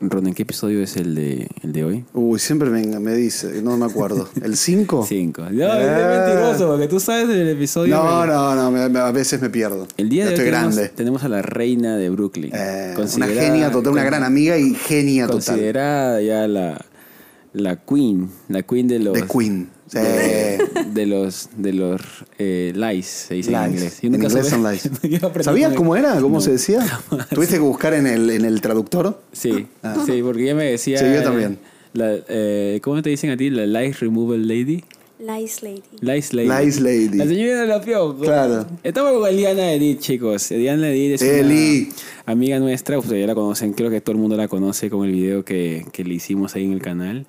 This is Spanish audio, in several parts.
Ron, ¿en qué episodio es el de, el de hoy? Uy, siempre me, me dice, no me acuerdo. ¿El 5? Cinco. No, es mentiroso, porque tú sabes del episodio. No, no, no, me- a veces me pierdo. El día de hoy estoy tenemos, grande. tenemos a la reina de Brooklyn. Eh, una genia total, una gran amiga y genia total. Considerada ya la, la queen, la queen de los... The Queen. Sí. De, los de los eh, lies, se dice en Lies. inglés. Yo En inglés son lies. ¿Sabías cómo era? ¿Cómo No, se decía? jamás. ¿Tuviste que buscar en el, en el traductor? Sí, Ah. sí, porque ella me decía... Sí, yo eh, también. La, eh, ¿Cómo te dicen a ti? La lies removal lady. Lice Lady. Lice lady. Lice lady. La señora de la piojos. Claro. Estamos con Eliana Edith, chicos. Eliana Edith es Eli. una amiga nuestra. Ustedes ya la conocen. Creo que todo el mundo la conoce con el video que, que le hicimos ahí en el canal.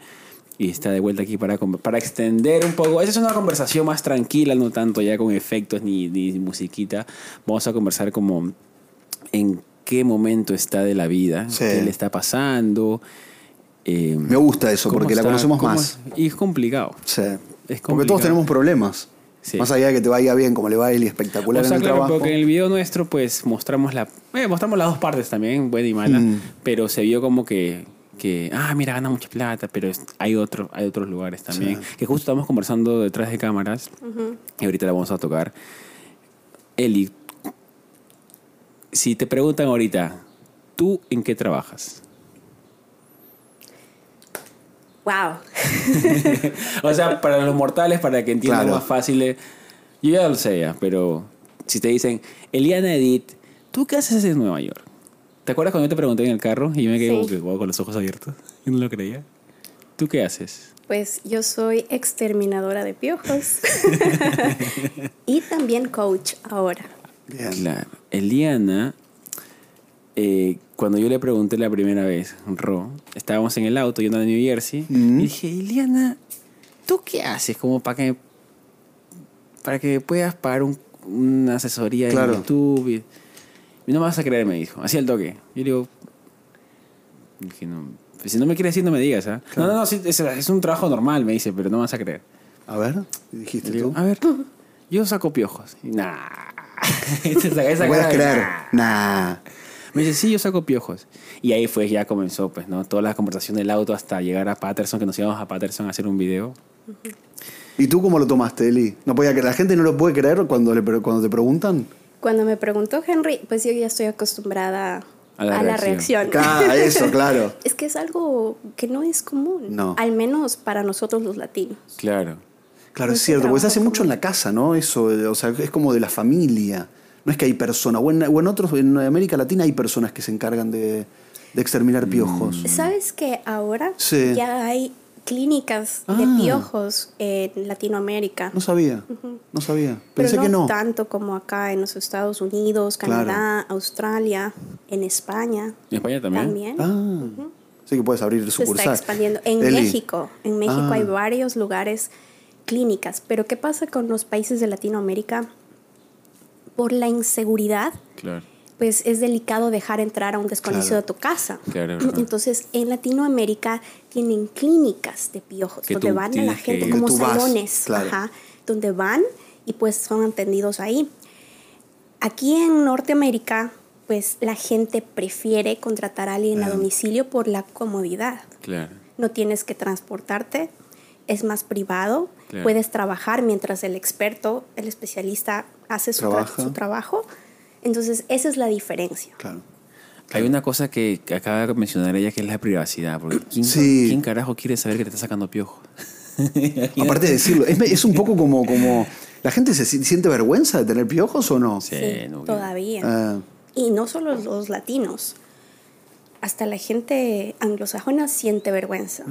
Y está de vuelta aquí para, para extender un poco. Esa es una conversación más tranquila, no tanto ya con efectos ni, ni musiquita. Vamos a conversar como en qué momento está de la vida, Sí. qué le está pasando. eh, Me gusta eso, porque la conocemos más. es- y es complicado. Sí. Es Porque todos tenemos problemas. Sí. Más allá de que te vaya bien, como le va a Eli, espectacular O sea, en el claro, trabajo. porque en el video nuestro pues mostramos la eh, mostramos las dos partes también, buena y mala, Mm. pero se vio como que que ah, mira, gana mucha plata, pero es- hay otro hay otros lugares también, que justo estamos conversando detrás de cámaras y ahorita la vamos a tocar. Eli, si te preguntan ahorita, ¿tú en qué trabajas? Wow. O sea, para los mortales, para que entiendan Claro. más fácil. eh, Yo ya lo sé ya, pero si te dicen, Eliana Edith, ¿tú qué haces en Nueva York? ¿Te acuerdas cuando yo te pregunté en el carro y yo me quedé Sí. como que, wow, con los ojos abiertos? Y no lo creía. ¿Tú qué haces? Pues yo soy exterminadora de piojos. y también coach ahora. Bien. Claro. Eliana, eh, cuando yo le pregunté la primera vez, Ro, estábamos en el auto yendo a New Jersey, Mm. y dije, Eliana, ¿tú qué haces como para que, para que puedas pagar un- una asesoría Claro. en YouTube? No me vas a creer, me dijo. Así al toque. Yo le digo, dije, no, pues si no me quieres decir, no me digas. ¿ah? No, no, no, sí, es, es un trabajo normal, me dice, pero no me vas a creer. A ver, dijiste digo, tú. a ver, yo saco piojos. Y, Nah. esa, puedes creer. "Nah". Me dice, sí, yo saco piojos. Y ahí fue, ya comenzó, pues, ¿no? Toda la conversación del auto hasta llegar a Patterson, que nos íbamos a Patterson a hacer un video. ¿Y tú cómo lo tomaste, Eli? No podía creer. La gente no lo puede creer cuando, le, cuando te preguntan. Cuando me preguntó Henry, pues yo ya estoy acostumbrada A la a la reacción. Ah, eso, claro. Es que es algo que no es común. No. Al menos para nosotros los latinos. Claro. Claro, es cierto, porque se hace mucho en la casa, ¿no? Eso, eh, o sea, es como de la familia. No es que hay personas, o en, o en otros, en América Latina hay personas que se encargan de, de exterminar piojos. ¿Sabes que ahora Sí. ya hay clínicas de Ah. piojos en Latinoamérica? No sabía, no sabía. Pero Pensé no, que no. tanto como acá en los Estados Unidos, Claro. Canadá, Australia, en España ¿En España también? también. Ah, sí que puedes abrir Se sucursal. está expandiendo. En Eli, México, en México Ah. hay varios lugares clínicas. Pero ¿qué pasa con los países de Latinoamérica? Por la inseguridad, Claro. pues es delicado dejar entrar a un desconocido Claro. a tu casa. Claro. Entonces, en Latinoamérica tienen clínicas de piojos, Que donde tú van a la gente como tú vas, salones, claro. ajá, donde van y pues son atendidos ahí. Aquí en Norteamérica, pues la gente prefiere contratar a alguien a Ah. domicilio por la comodidad. Claro. No tienes que transportarte, es más privado, Claro. puedes trabajar mientras el experto, el especialista hace su, tra- su trabajo. Entonces, esa es la diferencia. Claro. Hay una cosa que, acaba de mencionar ella que es la privacidad. Porque ¿quién, Sí. ¿quién carajo quiere saber que te está sacando piojos? Aparte de decirlo, es, es un poco como, como. ¿La gente se si- siente vergüenza de tener piojos o no? Sí, Sí, no, todavía. Ah, Y no solo los latinos, hasta la gente anglosajona siente vergüenza.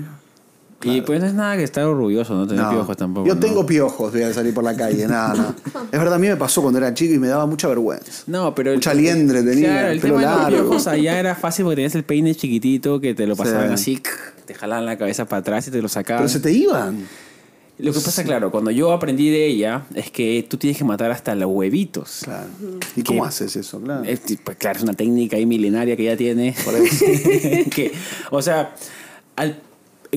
Y pues no es nada que estar orgulloso, no tener no. piojos tampoco. Yo ¿no? tengo piojos, voy a salir por la calle. Nada, no. Es verdad, a mí me pasó cuando era chico y me daba mucha vergüenza. No, pero. Mucha liendre tenía, Claro, el pelo tema de los largo. piojos allá era fácil porque tenías el peine chiquitito que te lo Sí. pasaban así, te jalaban la cabeza para atrás y te lo sacaban. Pero se te iban. Lo que pasa, claro, cuando yo aprendí de ella es que tú tienes que matar hasta los huevitos. Claro. ¿Y cómo haces eso? Claro. Es, pues, claro, es una técnica ahí milenaria que ya tiene. Por eso. que, o sea, al-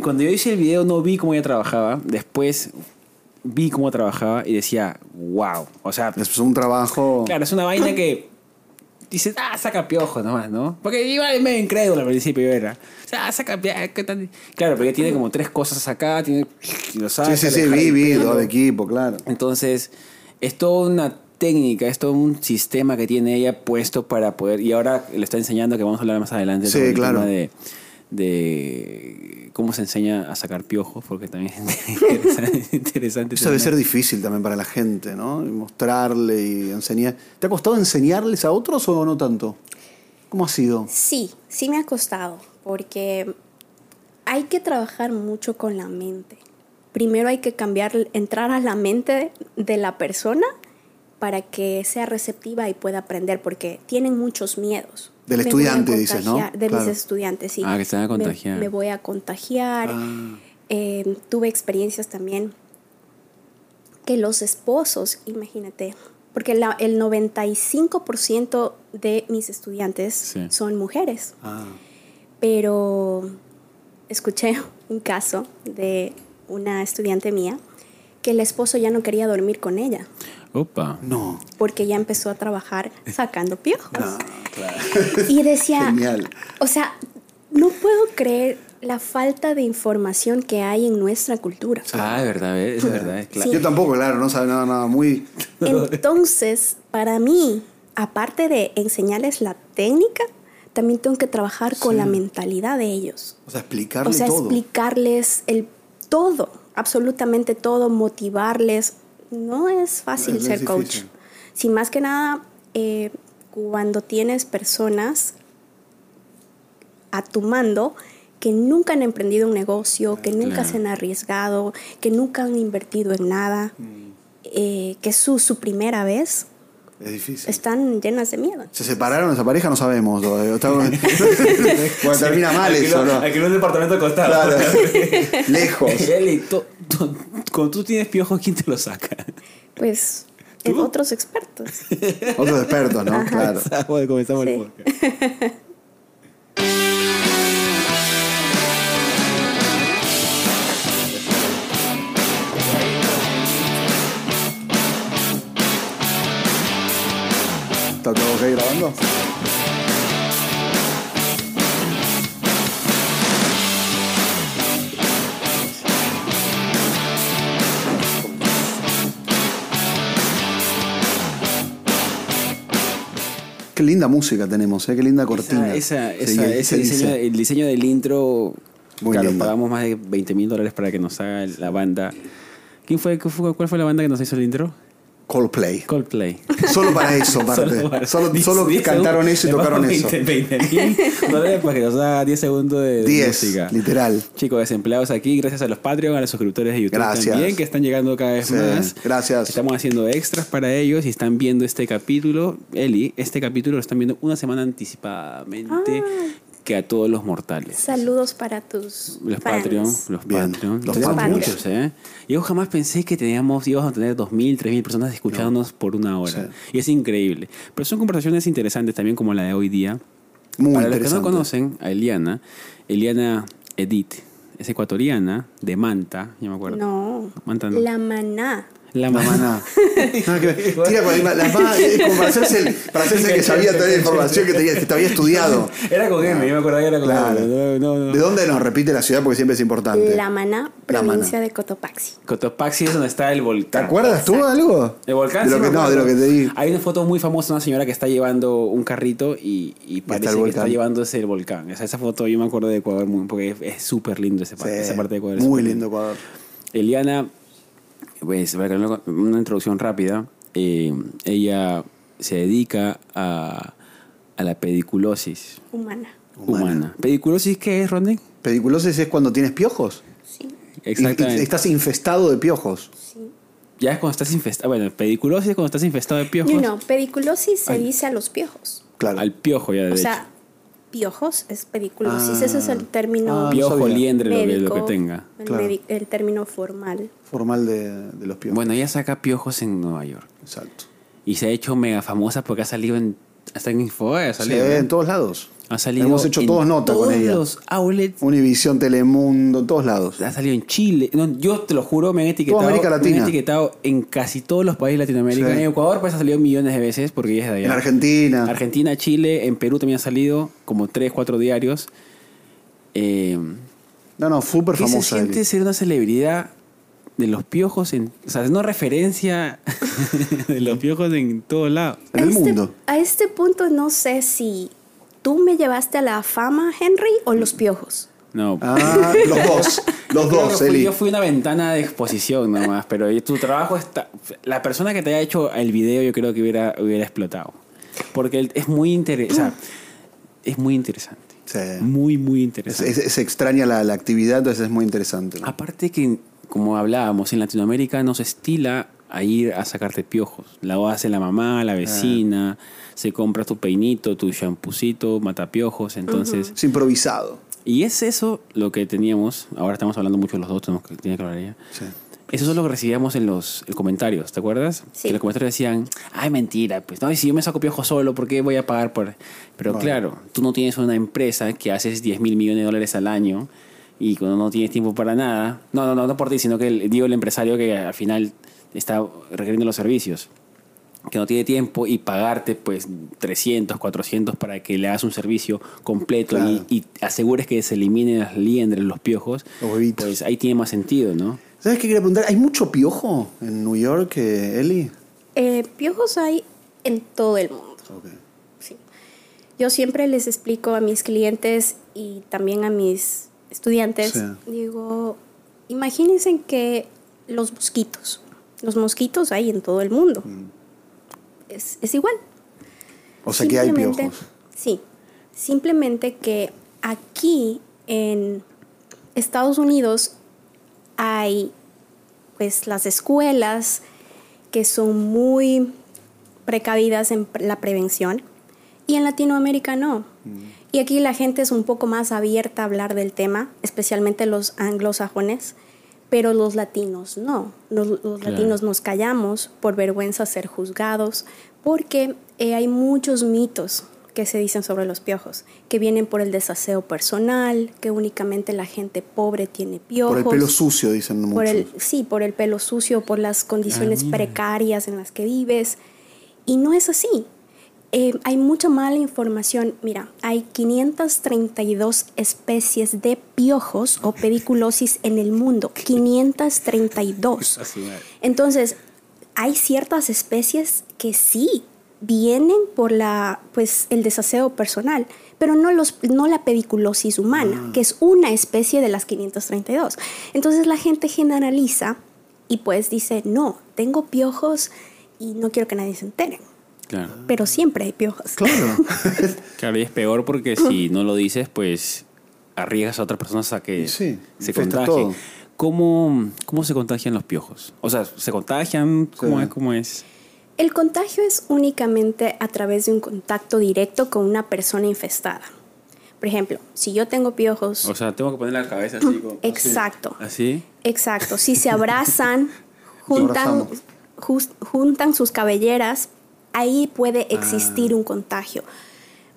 cuando yo hice el video no vi cómo ella trabajaba. Después vi cómo trabajaba y decía, wow. O sea, Es un trabajo. claro, es una vaina que dices, ah, saca piojos nomás, ¿no? Porque iba medio incrédulo al principio, era. O sea, ah, saca piojos. Claro, porque tiene como tres cosas acá, tiene. y Lo saca, Sí, sí, sí, vi, el vi, dos de equipo, claro. Entonces, es toda una técnica, es todo un sistema que tiene ella puesto para poder. Y ahora le está enseñando, que vamos a hablar más adelante, Sí, sobre el claro. tema de, de cómo se enseña a sacar piojos, porque también es interesante. interesante Eso debe ser difícil también para la gente, ¿no? Mostrarle y enseñar. ¿Te ha costado enseñarles a otros o no tanto? ¿Cómo ha sido? Sí, sí me ha costado, porque hay que trabajar mucho con la mente. Primero hay que cambiar, entrar a la mente de la persona para que sea receptiva y pueda aprender, porque tienen muchos miedos. Del Me voy a estudiante, dices, ¿no? De Claro. mis estudiantes, sí. Ah, que se van a Me- contagiar. Me, voy a contagiar. Ah. Eh, tuve experiencias también que los esposos, imagínate, porque la- el 95% de mis estudiantes Sí. son mujeres, Ah, pero escuché un caso de una estudiante mía que el esposo ya no quería dormir con ella Opa. no. porque ya empezó a trabajar sacando piojos. Ah, claro. Y decía, Genial. o sea, no puedo creer la falta de información que hay en nuestra cultura. Ah, es verdad, es verdad, es claro. Sí. Yo tampoco, claro, no sabe nada, nada muy. Entonces, para mí, aparte de enseñarles la técnica, también tengo que trabajar con Sí. la mentalidad de ellos. O sea, explicarle O sea, todo. explicarles el todo, absolutamente todo, motivarles. No es fácil Es- ser coach. Si más que nada, eh, cuando tienes personas a tu mando que nunca han emprendido un negocio, que nunca Claro. se han arriesgado, que nunca han invertido en nada, Mm. eh, que es su, su primera vez, Es difícil. están llenas de miedo. ¿Se separaron esa pareja? No sabemos. Cuando termina mal eso, ¿no? Alquiló un departamento costado. Claro. Lejos. Cuando tú tienes piojos, ¿quién te los saca? Pues otros expertos. Otros expertos, ¿no? Claro. Bueno, comenzamos el podcast. ¿Está todo ok grabando? Qué linda música tenemos, ¿eh? qué linda cortina. Esa, Sí, esa- ¿qué ese diseño, el diseño del intro, Muy claro, lindo. pagamos más de 20 mil dólares para que nos haga la banda. ¿Quién fue- ¿Cuál fue la banda que nos hizo el intro? Coldplay. Coldplay. Solo para eso. Solo para- Solo, diez- solo diez cantaron eso y tocaron pagamos eso. 20 mil dólares para que nos haga 10 segundos de, de 10, música. literal. Chicos, desempleados aquí, gracias a los Patreon, a los suscriptores de YouTube Gracias. también, que están llegando cada vez Sí, más. gracias. Estamos haciendo extras para ellos y están viendo este capítulo. Eli, este capítulo lo están viendo una semana anticipadamente que a todos los mortales. Saludos para tus Los fans. Patreon, los Bien, Patreon. los Patreon. muchos, ¿eh? Yo jamás pensé que teníamos, íbamos a tener 2.000, 3.000 personas escuchándonos por una hora. Sí. Y es increíble. Pero son conversaciones interesantes también como la de hoy día. Muy Para los que no conocen a Eliana, Eliana Edith es ecuatoriana, de Manta, yo me acuerdo. No, Manta no. la maná. La mamá. que. Tira con la, la ma- es como para hacerse, el- para hacerse que sabía toda la información que, tenía, que te había estudiado. Era con M, yo me acordaba que era con Claro. M. No, no, no. ¿De dónde nos repite la ciudad? Porque siempre es importante. La maná, La provincia de Cotopaxi. Cotopaxi es donde está el ¿Te volcán. acuerdas tú de algo? El volcán, De lo sí que, me no, de lo que te di. Hay una foto muy famosa de una señora que está llevando un carrito y, y parece el que está llevándose el volcán. O sea, esa foto yo me acuerdo de Ecuador muy- porque es- súper lindo ese parte, Sí, esa parte de Ecuador. muy lindo Ecuador. Eliana, pues, para que no- una introducción rápida. eh, ella se dedica a, a la pediculosis Humana. humana. Humana. ¿Pediculosis qué es, Rodney? ¿Pediculosis es cuando tienes piojos? Sí, Exactamente. Y- y Estás infestado de piojos. sí. Ya es cuando estás infestado. Bueno, pediculosis es cuando estás infestado de piojos. No, no, pediculosis se Ay. dice a los piojos. Claro. Al piojo ya, de O hecho. sea, piojos es pediculosis. Ah. Ese es el término Ah, Piojo, liendre, lo que, lo que tenga. El, Claro. medi- el término formal. Formal de, de los piojos. Bueno, ella saca piojos en Nueva York. Exacto. Y se ha hecho mega famosa porque ha salido en. Hasta en Info, ha Sí, salido. ¿no? en todos lados. Ha salido Hemos hecho en todos nota con todos ella. los outlets. Univisión, Telemundo, en todos lados. Ha salido en Chile. No, yo te lo juro, me han etiquetado. América me han Latina. etiquetado en casi todos los países de Latinoamérica. Sí. En Ecuador pues ha salido millones de veces porque ella es de allá. En Argentina. Argentina, Chile, en Perú también ha salido como 3, 4 diarios. Eh, No, no, súper ¿Qué se famosa. siente ser una celebridad de los piojos en... O sea, es una referencia de los piojos en todos lados. En el este, mundo. A este punto no sé si tú me llevaste a la fama, Henry, o los piojos. No. Ah, los dos. Los dos, fui- Eli. yo fui una ventana de exposición nomás, pero tu trabajo está... La persona que te haya hecho el video yo creo que hubiera, hubiera explotado. Porque es muy interesante. es muy interesante. Sí. Muy, muy Es- interesante. es- se extraña la, la actividad, entonces es muy interesante. ¿no? Aparte que, como hablábamos, en Latinoamérica no se estila a ir a sacarte piojos. La hace la mamá, la vecina, se compra tu peinito, tu champucito, matapiojos, entonces... Es improvisado. Y es eso lo que teníamos, ahora estamos hablando mucho los dos, tenemos que, tiene que hablar ella. Sí. Eso es lo que recibíamos en los en comentarios, ¿te acuerdas? Sí. Que los comentarios decían, ay, mentira, pues no, y si yo me saco piojos solo, ¿por qué voy a pagar por...? Pero Vale. claro, tú no tienes una empresa que haces 10 mil millones de dólares al año y cuando no tienes tiempo para nada, no, no, no, no por ti, sino que el- digo el empresario que al final está requiriendo los servicios, que no tiene tiempo y pagarte pues 300, 400 para que le hagas un servicio completo Claro. y, y asegures que se eliminen las liendres, los piojos, Los huevitos. pues ahí tiene más sentido, ¿no? ¿Sabes qué quería preguntar? ¿Hay mucho piojo en New York, eh, Eli? Eh, piojos hay en todo el mundo. Ok. Sí. Yo siempre les explico a mis clientes y también a mis estudiantes, Sí. digo, imagínense que los mosquitos, los mosquitos hay en todo el mundo. Es, es igual. O sea que hay piojos. Sí, simplemente que aquí en Estados Unidos hay pues las escuelas que son muy precavidas en la prevención y en Latinoamérica no. Y aquí la gente es un poco más abierta a hablar del tema, especialmente los anglosajones, pero los latinos no. Los, los Claro. latinos nos callamos por vergüenza a ser juzgados, porque eh, hay muchos mitos que se dicen sobre los piojos, que vienen por el desaseo personal, que únicamente la gente pobre tiene piojos. Por el pelo sucio, dicen muchos. Por el, sí, por el pelo sucio, por las condiciones Ah, precarias en las que vives. Y no es así. Eh, hay mucha mala información. Mira, hay 532 especies de piojos o pediculosis en el mundo. 532. Entonces, hay ciertas especies que sí vienen por la, pues, el desaseo personal, pero no, los, no la pediculosis humana, que es una especie de las 532. Entonces la gente generaliza y pues dice, no, tengo piojos y no quiero que nadie se entere. Claro. Pero siempre hay piojos. Claro. Claro, y es peor porque si no lo dices, pues arriesgas a otras personas a que Sí, se contagien. ¿Cómo, ¿Cómo se contagian los piojos? O sea, ¿se contagian? ¿Cómo Sí. es? ¿Cómo es? El contagio es únicamente a través de un contacto directo con una persona infestada. Por ejemplo, si yo tengo piojos, O sea, tengo que poner la cabeza así. como- exacto. ¿Así? Exacto, si se abrazan, juntan, juntan sus cabelleras, ahí puede existir Ah. un contagio.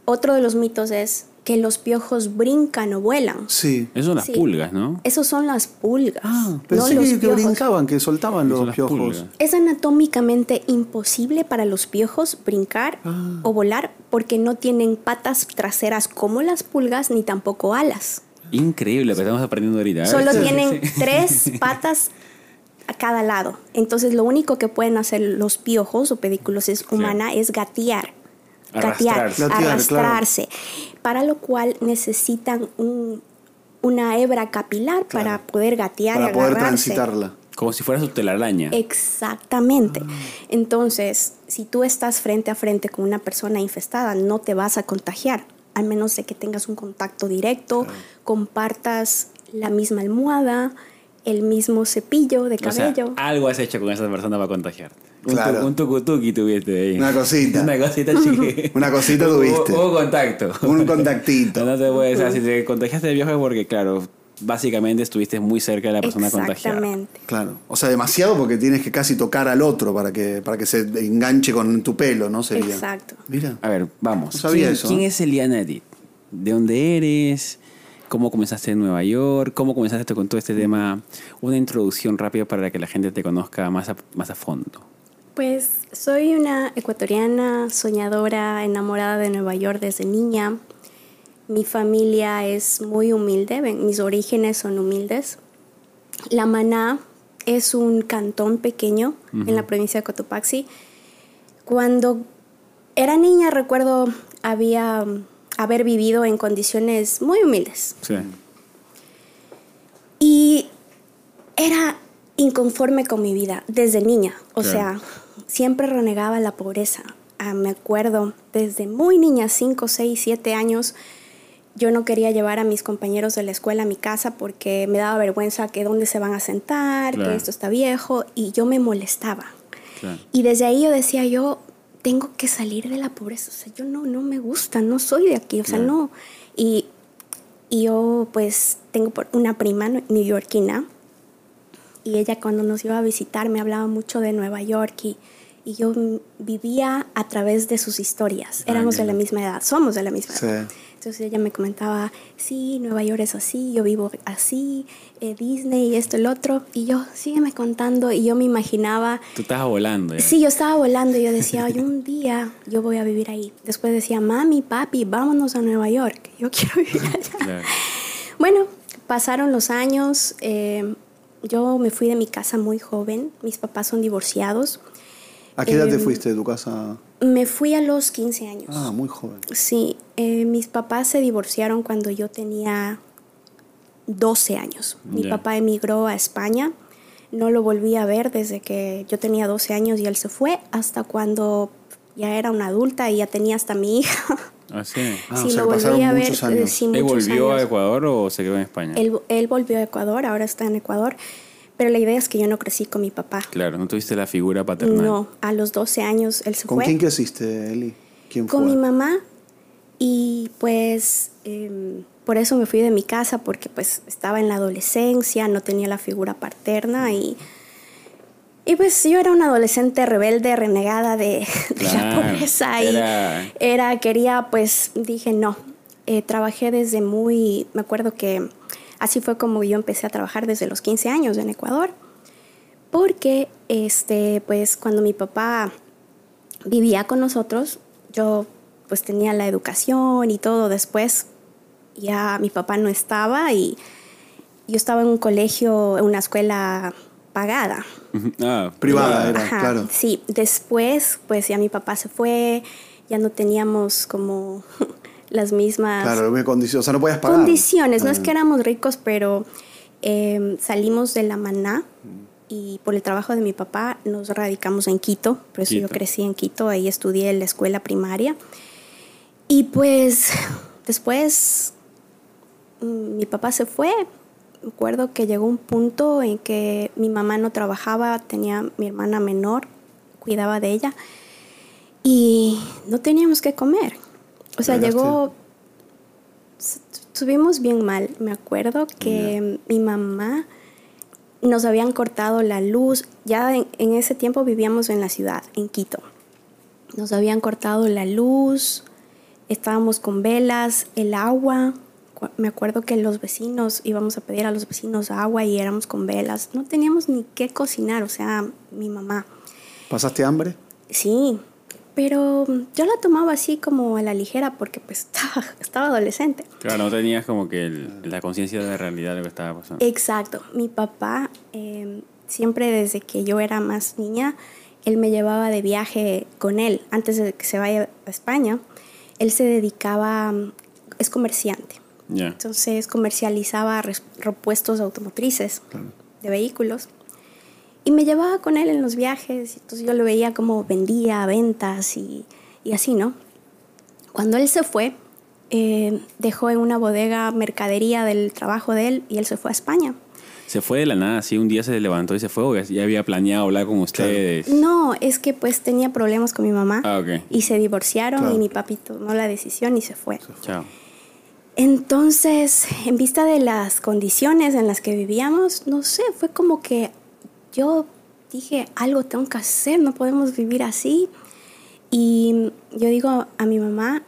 Otro de los mitos es que los piojos brincan o vuelan. Sí. Eso son las Sí. pulgas, ¿no? Esos son las pulgas. Ah, no pensé los que, brincaban, que soltaban los piojos. pulgas. Es anatómicamente imposible para los piojos brincar Ah. o volar porque no tienen patas traseras como las pulgas ni tampoco alas. Increíble lo que estamos aprendiendo ahorita. ¿eh? Solo Sí, tienen sí. tres patas a cada lado. Entonces lo único que pueden hacer los piojos o pediculosis humana es gatear. Gatear, Arrastrarse. Claro. Para lo cual necesitan un- una hebra capilar para poder gatear Para y poder agarrarse. transitarla. Como si fuera su telaraña. Exactamente. Entonces, si tú estás frente a frente con una persona infestada, no te vas a contagiar, al menos de que tengas un contacto directo, compartas la misma almohada, el mismo cepillo de O sea, cabello. algo has hecho con esa persona para contagiar. Un, Claro. tu- un tucutuki tuviste ahí. Una cosita. Una cosita chiquita. Una cosita tuviste. Hubo, contacto. Un contactito. No te puedes decir, si te contagiaste de viejo es porque, claro, básicamente estuviste muy cerca de la persona contagiada. Exactamente. Claro. O sea, demasiado porque tienes que casi tocar al otro para que, para que se enganche con tu pelo, ¿no? Sería. Exacto. Mira. A ver, vamos. No sabía ¿Quién, eso, quién es Eliana Edith? de dónde eres, cómo comenzaste en Nueva York, cómo comenzaste con todo este tema, una introducción rápida para que la gente te conozca más a, más a fondo. Pues soy una ecuatoriana soñadora, enamorada de Nueva York desde niña. Mi familia es muy humilde, mis orígenes son humildes. La Maná es un cantón pequeño en la provincia de Cotopaxi. Cuando era niña recuerdo había haber vivido en condiciones muy humildes. Sí. Y era inconforme con mi vida desde niña. O sea, siempre renegaba la pobreza. Ah, me acuerdo, desde muy niña, 5, 6, 7 años, yo no quería llevar a mis compañeros de la escuela a mi casa porque me daba vergüenza que dónde se van a sentar, que esto está viejo, y yo me molestaba. Y desde ahí yo decía, yo tengo que salir de la pobreza, o sea, yo no, no me gusta, no soy de aquí, o sea, no. Y, y yo pues tengo una prima neoyorquina y ella cuando nos iba a visitar me hablaba mucho de Nueva York y, y yo vivía a través de sus historias. Éramos de la misma edad, somos de la misma edad. Entonces ella me comentaba, sí, Nueva York es así, yo vivo así, eh, Disney, esto, el otro. Y yo, sígueme contando. Y yo me imaginaba... Tú estabas volando. Sí, yo estaba volando y yo decía, Ay, un día yo voy a vivir ahí. Después decía, mami, papi, vámonos a Nueva York. Yo quiero vivir allá. Bueno, pasaron los años. Eh, yo me fui de mi casa muy joven. Mis papás son divorciados. ¿A qué edad te em, fuiste de tu casa? Me fui a los 15 años. Ah, muy joven. Sí, eh, mis papás se divorciaron cuando yo tenía 12 años. Mi papá emigró a España. No lo volví a ver desde que yo tenía 12 años y él se fue hasta cuando ya era una adulta y ya tenía hasta mi hija. Ah, sí. Ah, lo volví a ver. Años. ¿Él volvió a Ecuador o se quedó en España? Él, él volvió a Ecuador, ahora está en Ecuador. Pero la idea es que yo no crecí con mi papá. Claro, no tuviste la figura paternal. No, a los 12 años él se fue. ¿Con quién creciste, Eli? ¿Quién con mi mamá. Y pues em, por eso me fui de mi casa, porque pues estaba en la adolescencia, no tenía la figura paterna y... Y pues yo era una adolescente rebelde, renegada de, la pobreza y era... quería, pues dije no. Eh, trabajé desde muy, me acuerdo que Así fue como yo empecé a trabajar desde los 15 años en Ecuador, porque este, pues cuando mi papá vivía con nosotros, yo pues tenía la educación y todo, después ya mi papá no estaba y yo estaba en un colegio, en una escuela pagada. Ah, privada era, claro. Sí, después pues ya mi papá se fue, ya no teníamos como las mismas claro, condiciones, o sea, no podías pagar. Condiciones, no es que éramos ricos, pero em, salimos de la maná y por el trabajo de mi papá nos radicamos en Quito, por eso yo crecí en Quito, ahí estudié en la escuela primaria. Y pues después mm, mi papá se fue, recuerdo que llegó un punto en que mi mamá no trabajaba, tenía mi hermana menor, cuidaba de ella y no teníamos que comer. O sea, llegó, estuvimos bien mal. Me acuerdo que mi mamá nos habían cortado la luz. Ya en, ese tiempo vivíamos en la ciudad, en Quito. Nos habían cortado la luz, estábamos con velas, el agua. Me acuerdo que los vecinos íbamos a pedir a los vecinos agua y éramos con velas. No teníamos ni qué cocinar, o sea, mi mamá. ¿Pasaste hambre? Sí, pero yo la tomaba así como a la ligera porque pues estaba, adolescente. Claro, no tenías como que la conciencia de la realidad de lo que estaba pasando. Exacto. Mi papá, em, siempre desde que yo era más niña, él me llevaba de viaje con él. Antes de que se vaya a España, él se dedicaba, es comerciante. Entonces comercializaba repuestos automotrices de vehículos. Y me llevaba con él en los viajes, entonces yo lo veía como vendía, ventas y, y así, ¿no? Cuando él se fue, eh, dejó en una bodega mercadería del trabajo de él y él se fue a España. ¿Se fue de la nada? ¿Así un día se levantó y se fue o ya había planeado hablar con ustedes? No, es que pues tenía problemas con mi mamá ah, y se divorciaron y mi papi tomó la decisión y se fue. Chao. Entonces, en vista de las condiciones en las que vivíamos, no sé, fue como que yo dije, algo tengo que hacer, no podemos vivir así. Y yo digo a mi mamá,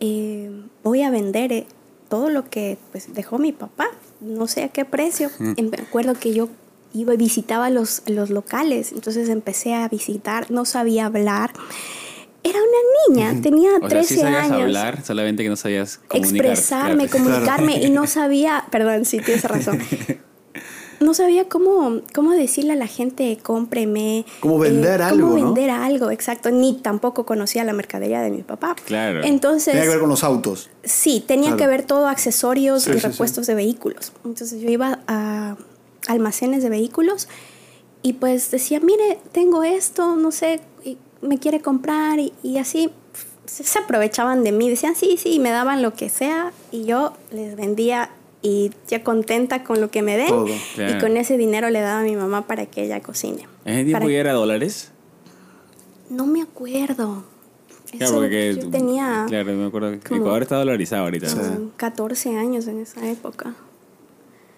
eh, voy a vender eh, todo lo que pues, dejó mi papá, no sé a qué precio. Mm. Em, Me acuerdo que yo iba y visitaba los, los locales, entonces empecé a visitar, no sabía hablar. Era una niña, tenía O sea, 13 sí sabías años. hablar, solamente que no sabías comunicar. Expresarme, Claro. comunicarme y no sabía, perdón, sí tienes razón. No sabía cómo, cómo decirle a la gente, cómpreme. eh, Cómo vender cómo algo, ¿no? vender algo, exacto. Ni tampoco conocía la mercadería de mi papá. Claro. Entonces, Tenía que ver con los autos. Sí, tenía Claro. que ver todo accesorios Sí, y sí, sí. repuestos de vehículos. Entonces yo iba a almacenes de vehículos y pues decía, mire, tengo esto, no sé, y me quiere comprar y, y así se, se aprovechaban de mí, decían, sí, sí, me daban lo que sea y yo les vendía y ya contenta con lo que me den Todo, claro. y con ese dinero le daba a mi mamá para que ella cocine. ¿En ese tiempo Para- ya era dólares? No me acuerdo. Claro, Eso porque yo tenía Claro, me acuerdo que Ecuador está dolarizado ahorita. ¿no? como 14 años en esa época.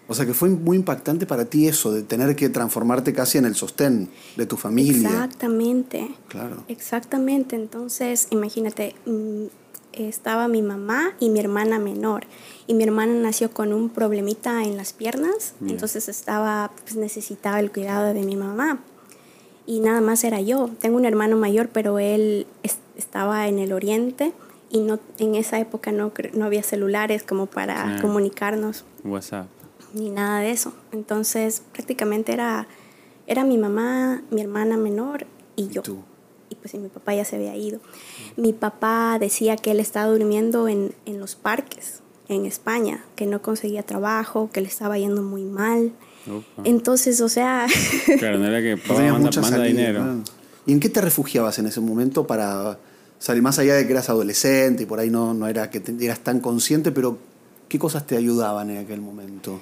O sea que fue muy impactante para ti eso, de tener que transformarte casi en el sostén de tu familia. Exactamente. Claro. Exactamente. Entonces, imagínate, mm, estaba mi mamá y mi hermana menor. Y mi hermana nació con un problemita en las piernas, Ya. entonces estaba, pues necesitaba el cuidado de mi mamá. Y nada más era yo. Tengo un hermano mayor, pero él es- estaba en el oriente y no, en esa época no, no había celulares como para Claro. comunicarnos WhatsApp. ni nada de eso. Entonces, prácticamente era, era mi mamá, mi hermana menor y yo. tú. Y pues y mi papá ya se había ido. Mi papá decía que él estaba durmiendo en, en los parques en España, que no conseguía trabajo, que le estaba yendo muy mal. Opa. Entonces, o sea, Claro, no era que tenías manda, mucha manda salida, dinero. claro. ¿Y en qué te refugiabas en ese momento para salir más allá de que eras adolescente y por ahí no, no era que te- eras tan consciente, pero qué cosas te ayudaban en aquel momento?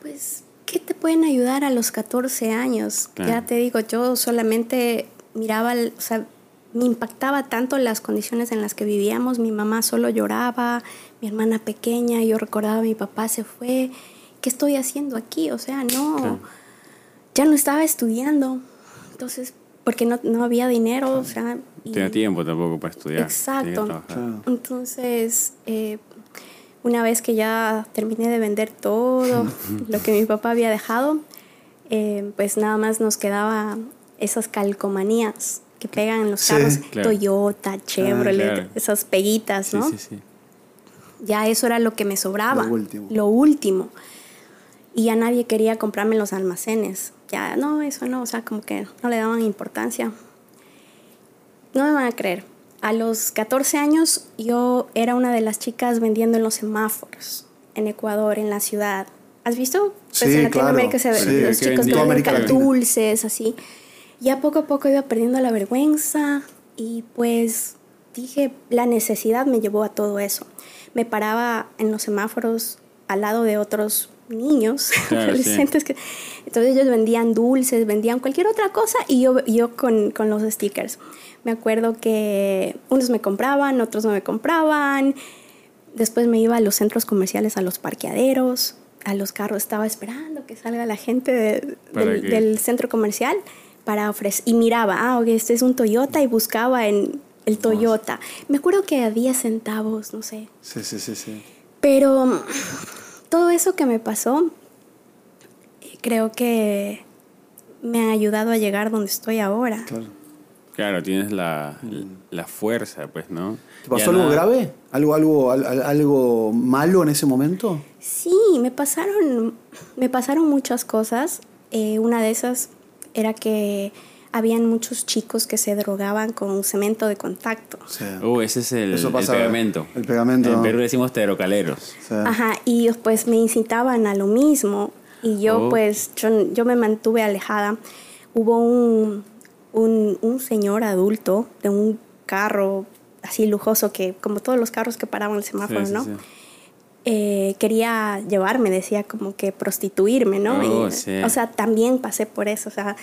pues, ¿qué te pueden ayudar a los 14 años? Claro. Ya te digo, yo solamente miraba, o sea, me impactaba tanto las condiciones en las que vivíamos. Mi mamá solo lloraba, mi hermana pequeña, yo recordaba mi papá se fue. ¿Qué estoy haciendo aquí? O sea, no, Claro. ya no estaba estudiando. Entonces, porque no, no había dinero, o sea... Y- tenía tiempo tampoco para estudiar. Exacto. Claro. entonces, eh, una vez que ya terminé de vender todo lo que mi papá había dejado, eh, pues nada más nos quedaba esas calcomanías que pegan en los Sí, carros, claro. Toyota, Chevrolet, claro. esas peguitas, Sí, ¿no? sí, sí. Ya eso era lo que me sobraba. Lo último. Lo último. Y ya nadie quería comprarme los almacenes. Ya, no, eso no, o sea, como que no le daban importancia. No me van a creer. A los 14 años yo era una de las chicas vendiendo en los semáforos en Ecuador, en la ciudad. ¿Has visto? Pues Sí, en Latinoamérica claro. se Sí, los chicos Latina. dulces, así. Ya poco a poco iba perdiendo la vergüenza y pues dije, la necesidad me llevó a todo eso. Me paraba en los semáforos al lado de otros niños, Claro, sí. adolescentes, que, entonces ellos vendían dulces, vendían cualquier otra cosa y yo, yo con, con los stickers. Me acuerdo que unos me compraban, otros no me compraban. Después me iba a los centros comerciales, a los parqueaderos, a los carros. Estaba esperando que salga la gente del centro comercial para ofrecer. Y miraba, ah, ok, este es un Toyota y buscaba en el Toyota. Me acuerdo que a 10 centavos, no sé. Sí, sí, sí, sí. Pero mm, todo eso que me pasó, eh, creo que me ha ayudado a llegar donde estoy ahora. Claro. Claro, tienes la, la fuerza, pues, ¿no? ¿Te pasó Ya algo nada- grave? ¿Algo, algo, al- al- algo malo en ese momento? Sí, me pasaron, me pasaron muchas cosas. Eh, una de esas era que habían muchos chicos que se drogaban con cemento de contacto. Sea, Uh, ese es el, Eso el pasa- pegamento. el pegamento. En Perú decimos terocaleros. Ajá, y pues me incitaban a lo mismo. Y yo Oh. pues, yo, yo me mantuve alejada. Hubo un, un, un señor adulto de un carro así lujoso que, como todos los carros que paraban en el semáforo, Sí, sí, ¿no? sí. eh, quería llevarme, decía como que prostituirme, ¿no? Oh, Y, sí. O sea, también pasé por eso, o sea,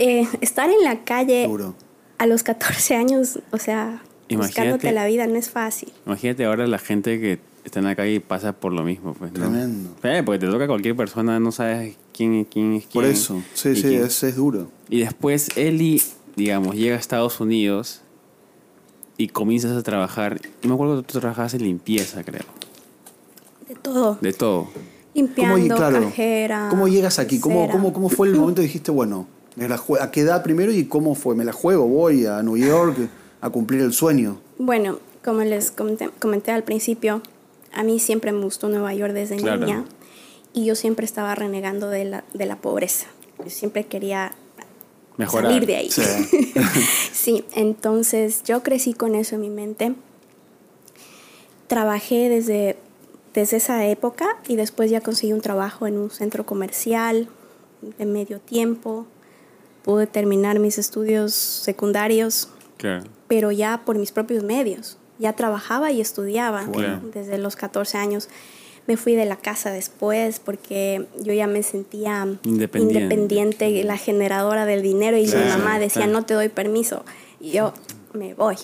eh, estar en la calle Duro. a los 14 años, o sea, Imagínate. buscándote la vida no es fácil. Imagínate ahora la gente que está en la calle y pasa por lo mismo, pues, ¿no? Tremendo. Eh, porque te toca a cualquier persona, no sabes quién, quién es quién. Por eso. Sí, y sí, quién. es, es duro. Y después Eli, digamos, llega a Estados Unidos y comienzas a trabajar. Y me acuerdo que tú trabajabas en limpieza, creo. De todo. De todo. Limpiando, ¿Cómo, claro, cajera. ¿Cómo llegas aquí? ¿Cómo, cómo, ¿Cómo fue el momento que dijiste, bueno, ¿a qué edad primero y cómo fue? ¿Me la juego? ¿Voy a New York a cumplir el sueño? Bueno, como les comenté, comenté al principio, a mí siempre me gustó Nueva York desde Claro. niña y yo siempre estaba renegando de la, de la pobreza. Yo siempre quería Mejorar. salir de ahí. Sí. Sí, entonces yo crecí con eso en mi mente. Trabajé desde, desde esa época y después ya conseguí un trabajo en un centro comercial de medio tiempo. Pude terminar mis estudios secundarios, Claro. pero ya por mis propios medios. Ya trabajaba y estudiaba Bueno. desde los 14 años. Me fui de la casa después porque yo ya me sentía Independiente. independiente, la generadora del dinero y mi Claro, mamá decía claro. no te doy permiso. Y yo me voy.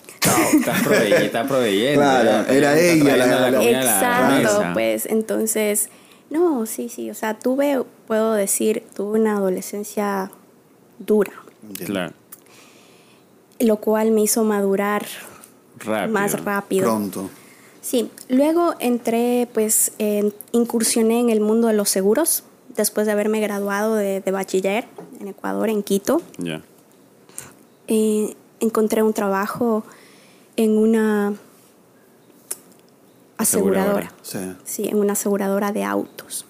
Estás proveyendo. Claro, era ella la- la Exacto, mesa. pues entonces, no, sí, sí, o sea, tuve, puedo decir, tuve una adolescencia dura, Claro. lo cual me hizo madurar Rápido. más rápido. Pronto. Sí, luego entré, pues, incursioné en el mundo de los seguros después de haberme graduado de, de bachiller en Ecuador, en Quito. Ya. Eh, encontré un trabajo en una aseguradora. Aseguradora. Sí. Sí, en una aseguradora de autos.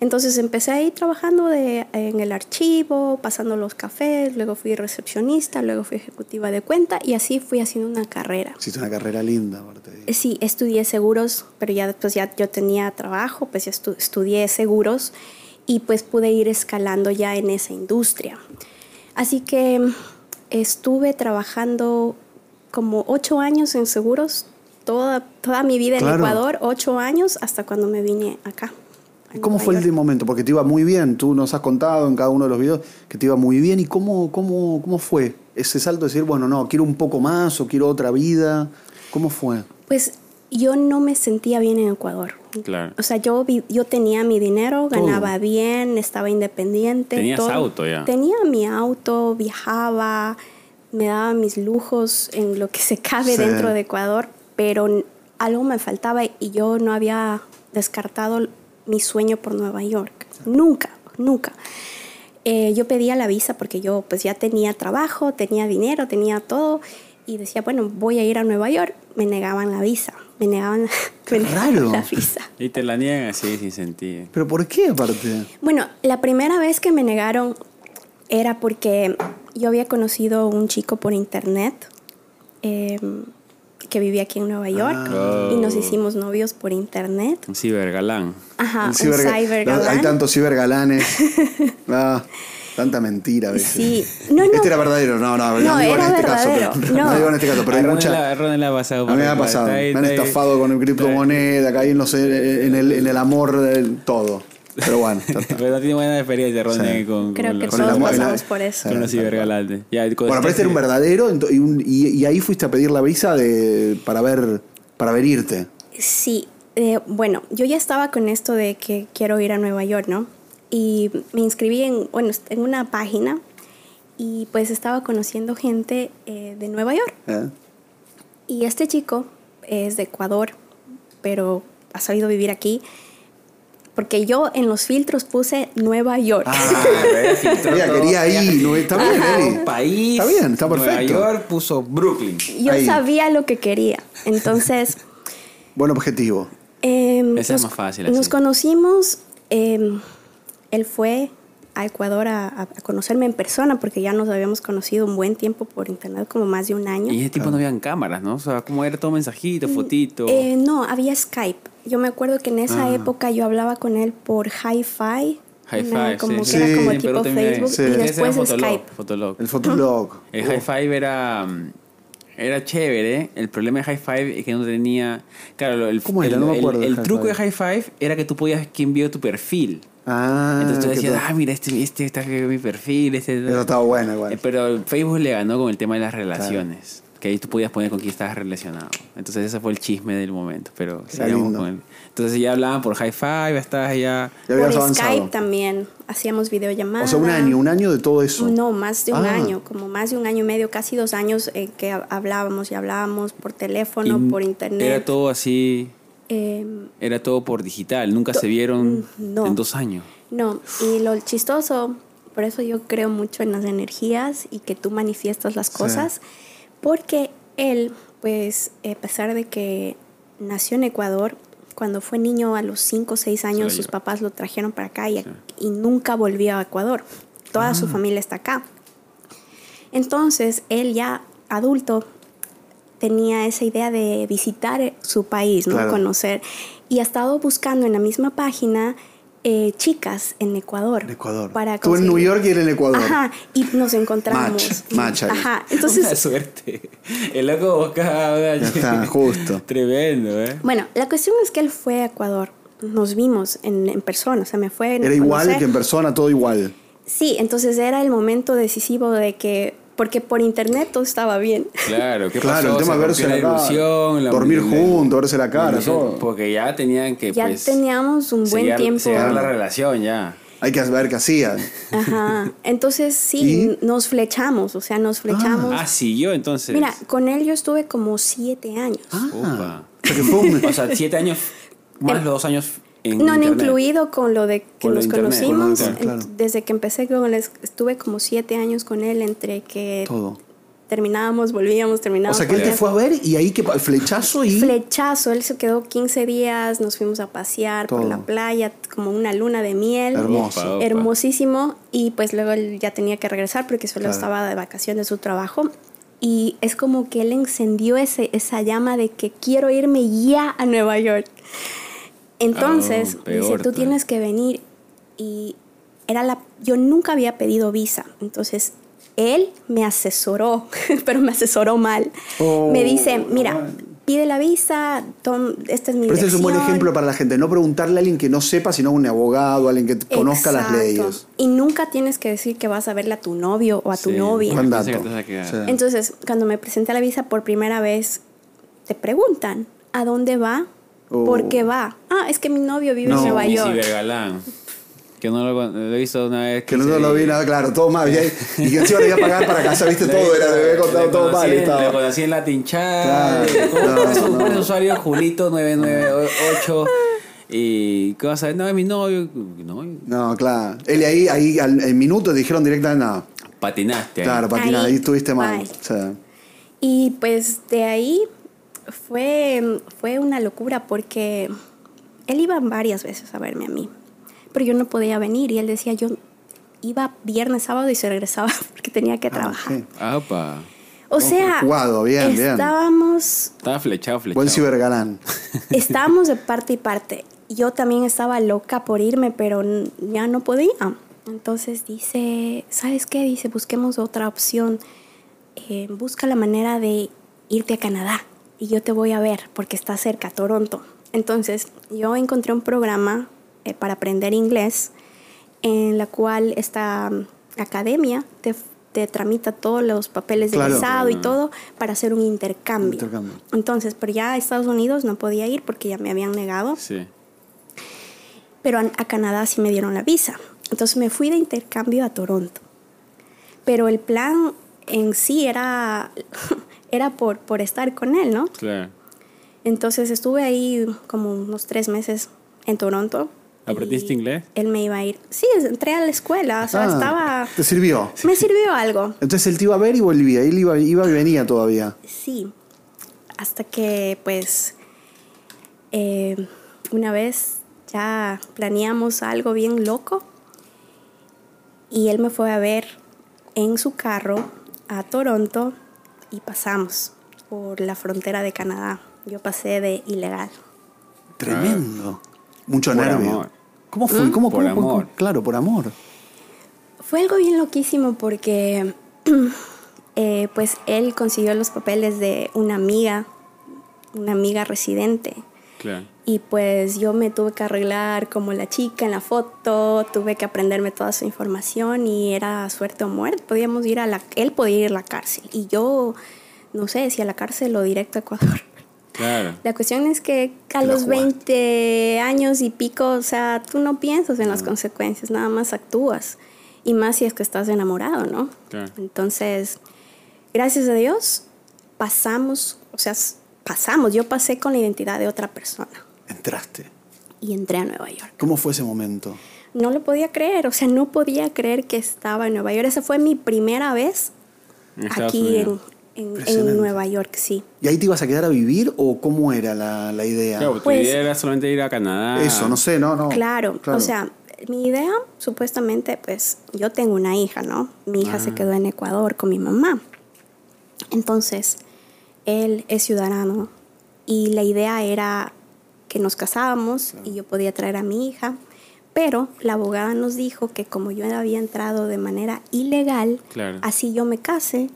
Entonces empecé ahí trabajando de, en el archivo, pasando los cafés, luego fui recepcionista, luego fui ejecutiva de cuenta y así fui haciendo una carrera. Hiciste una carrera linda, aparte. Eh, Sí, estudié seguros, pero ya después ya yo tenía trabajo, pues ya estu- estudié seguros y pues pude ir escalando ya en esa industria. Así que estuve trabajando como ocho años en seguros, toda, toda mi vida en. Ecuador, ocho años hasta cuando me vine acá. ¿Cómo Nueva fue el York. momento? Porque te iba muy bien, tú nos has contado en cada uno de los videos que te iba muy bien. ¿Y cómo, cómo, cómo fue ese salto de decir, bueno, no, quiero un poco más o quiero otra vida? ¿Cómo fue? Pues yo no me sentía bien en Ecuador. Claro. O sea, yo, vi- yo tenía mi dinero, Todo. ganaba bien, estaba independiente. Tenías todo. auto ya. Tenía mi auto, viajaba, me daba mis lujos en lo que se cabe Sí. dentro de Ecuador, pero algo me faltaba y yo no había descartado mi sueño por Nueva York. Nunca, nunca. Eh, yo pedía la visa porque yo pues ya tenía trabajo, tenía dinero, tenía todo y decía, bueno, voy a ir a Nueva York. Me negaban la visa, me negaban, me negaban raro. la visa. Y te la niegan así sin sentido. ¿Pero por qué aparte? Bueno, la primera vez que me negaron era porque yo había conocido a un chico por internet eh, que vivía aquí en Nueva York Ah. y nos hicimos novios por internet. Un cibergalán. Ajá, un ciberga- cybergalán. Hay tantos cibergalanes. Ah, tanta mentira a veces. Sí. No, no. Este era verdadero, no, no, No, digo era en este caso. verdadero. pero- No. digo en este caso, pero hay mucha. la- ha pasado. A mí me ha pasado. me han estafado con el criptomoneda, caí en, los, en, el, en el amor, del todo. Pero bueno. Pero no tiene buena experiencia Ronald Sí. con, Creo con que los, Con el todos amor- pasamos la- por eso. con los cibergalantes. Ya, con Bueno, pero este era un verdadero y, un- y- y ahí fuiste a pedir la visa de, para ver para ver irte. Sí, eh, bueno, yo ya estaba con esto de que quiero ir a Nueva York, ¿no? Y me inscribí en, bueno, en una página y pues estaba conociendo gente eh, de Nueva York. ¿eh? Y este chico es de Ecuador, pero ha sabido vivir aquí. Porque yo en los filtros puse Nueva York. Ah, ella quería ir, no, está bien, Ajá. Eli. país. Está bien, está Nueva perfecto. York puso Brooklyn. yo ahí. sabía lo que quería. Entonces, Buen objetivo. Ese es más fácil así. Nos conocimos. em, él fue a Ecuador a, a conocerme en persona porque ya nos habíamos conocido un buen tiempo por internet, como más de un año. Y ese tiempo no habían cámaras, ¿no? O sea, como era todo mensajito, fotito. Eh, no, había Skype. Yo me acuerdo que en esa Ah. época yo hablaba con él por Hi-Fi. Five, como sí. que era Sí. como Perú tipo también hay. Facebook Sí. y después Fotolog, Skype. Fotolog. El Fotolog. El Oh. Five era, mm, era chévere. El problema de High Five es que no tenía. Claro, el, ¿Cómo era? el, No me el- acuerdo de el High truco Five. de High Five era que tú podías que envió tu perfil. Ah, Entonces tú decías, ah, mira, este, este está en mi perfil. Este, Eso estaba bueno Eh, igual. Pero Facebook le ganó con el tema de las relaciones. Que ahí tú podías poner con quién estabas relacionado. Entonces ese fue el chisme del momento. Pero seguíamos con él. Entonces ya hablaban por high five, estabas ya... Ya Por avanzado. Skype también hacíamos O videollamadas. sea, un año, un año de todo eso. No, más de un Ah. año, como más de un año y medio, casi dos años eh, que ha- hablábamos y hablábamos por teléfono, y por internet. Era todo así, Eh, era todo por digital. Nunca se vieron no. en dos años. no, y lo chistoso, por eso yo creo mucho en las energías y que tú manifiestas las Sí. cosas, porque él, pues, a pesar de que nació en Ecuador, cuando fue niño a los 5 o 6 años, sus papás lo trajeron para acá y, y nunca volvió a Ecuador. Toda Ah. su familia está acá. Entonces, él ya adulto tenía esa idea de visitar su país, ¿no? Claro. Conocer. Y ha estado buscando en la misma página eh, chicas en Ecuador. En Ecuador. Para Tú en New York y él en Ecuador. Ajá, y nos encontramos. Match, match ahí. Ajá, Una entonces, suerte. El loco buscaba... Ya está, justo. Tremendo, ¿eh? bueno, la cuestión es que él fue a Ecuador. Nos vimos en, en persona, o sea, me fue Era igual conocer. que en persona, todo igual. Sí, entonces era el momento decisivo de que, porque por internet todo estaba bien. Claro, ¿qué Claro, pasó? el tema de verse la la cara, ilusión, la- dormir juntos, verse la cara, ilusión, todo. Porque ya tenían que, ya pues... teníamos un buen sellar- tiempo. sellar la relación ya. Hay que ver qué hacían. Ajá. Entonces sí, nos flechamos, o sea, nos flechamos. Ah, siguió entonces. Mira, con él yo estuve como siete años. O sea, que fue un- O sea, siete años, más Em- los dos años en no, no internet. incluido con lo de que Con nos internet. conocimos. Con claro. Desde que empecé con él, estuve como siete años con él entre que todo. terminábamos, volvíamos, O terminábamos. sea, que él te fue a ver y ahí que flechazo y. Flechazo, él se quedó 15 días, nos fuimos a pasear por la playa, como una luna de miel. Hermoso. Opa, opa. Hermosísimo. Y pues luego él ya tenía que regresar porque solo Claro. estaba de vacaciones de su trabajo. Y es como que él encendió ese, esa llama de que quiero irme ya a Nueva York. Entonces, peor dice, tú tienes que venir. Y era la, yo nunca había pedido visa. Entonces, él me asesoró, pero me asesoró mal. Oh, me dice, mira, pide la visa, tom, esta es mi Pero este es un buen dirección". ejemplo para la gente. No preguntarle a alguien que no sepa, sino a un abogado, a alguien que conozca las Exacto. leyes. Y nunca tienes que decir que vas a verle a tu novio o a tu Sí. novia. Buen dato. Entonces, cuando me presenté a la visa por primera vez, te preguntan, ¿a dónde va? Oh. ¿Por qué va? Ah, es que mi novio vive No. en Nueva Y York. Cibergalán. Que no lo, lo he visto una vez. Que no se- lo vi nada claro, todo mal. Y, ahí- y que encima le iba a pagar para casa, viste Le- todo, era, le había contado le todo mal. en- estaba. Le conocí en Latin Chat. Claro. ¿Cómo No, es no. es su usuario? Julito998. ¿Y qué vas a ver? No, es mi novio. No, No, claro. Él ahí, ahí al, en minutos dijeron directamente, no. patinaste. ahí. Claro, Patina, Ahí, ahí estuviste mal. O sea, Y pues de ahí fue, fue una locura porque él iba varias veces a verme a mí, pero yo no podía venir y él decía, yo iba viernes, sábado y se regresaba porque tenía que trabajar. ok. Apa. O sea, jugado, bien, bien. estábamos, Estaba flechado, flechado. buen cibergalán. estábamos de parte y parte. Yo también estaba loca por irme, pero ya no podía. Entonces dice, ¿sabes qué? Dice, busquemos otra opción. Eh, busca la manera de irte a Canadá y yo te voy a ver porque está cerca, Toronto. Entonces yo encontré un programa eh, para aprender inglés en la cual esta mm, academia te, te tramita todos los papeles de Claro. visado y Mm. todo para hacer un intercambio. Intercambio. Entonces, pero ya a Estados Unidos no podía ir porque ya me habían negado Sí. pero a, a Canadá sí me dieron la visa. Entonces me fui de intercambio a Toronto. Pero el plan en sí era, era por, por estar con él, ¿no? Claro. Entonces estuve ahí como unos tres meses en Toronto. ¿Aprendiste inglés? Él me iba a ir. Sí, entré a la escuela, o sea, Ah, estaba... Te sirvió. Me sirvió algo. Entonces él te iba a ver y volvía. Él iba, iba y venía todavía. Sí, hasta que pues eh, una vez ya planeamos algo bien loco y él me fue a ver en su carro a Toronto y pasamos por la frontera de Canadá. Yo pasé de ilegal. Tremendo. Mucho Por nervio. amor. ¿Cómo fue? ¿Cómo, Por cómo- cómo- amor. Claro, por amor. Fue algo bien loquísimo porque eh, pues él consiguió los papeles de una amiga, una amiga residente. Claro. Y pues yo me tuve que arreglar como la chica en la foto, tuve que aprenderme toda su información y era suerte o muerte. Podíamos ir a la, él podía ir a la cárcel y yo no sé si a la cárcel o directo a Ecuador. Claro. La cuestión es que a los jugaste. 20 años y pico, o sea, tú no piensas en las consecuencias, nada más actúas. Y más si es que estás enamorado, ¿no? Claro. Entonces, gracias a Dios, pasamos, o sea, pasamos, yo pasé con la identidad de otra persona Entraste. y entré a Nueva York. ¿Cómo fue ese momento? No lo podía creer, o sea, no podía creer que estaba en Nueva York. Esa fue mi primera vez Estados aquí en, en- en. Nueva York, sí. ¿Y ahí te ibas a quedar a vivir o cómo era la, la idea? Claro, tu Pues- idea era solamente ir a Canadá. Eso, no sé, no, no. Claro, o sea, mi idea, supuestamente, pues yo tengo una hija, ¿no? Mi hija se quedó en Ecuador con mi mamá. Entonces, él es ciudadano y la idea era que nos casábamos y yo podía traer a mi hija, pero la abogada nos dijo que como yo había entrado de manera ilegal, Claro. así yo me case,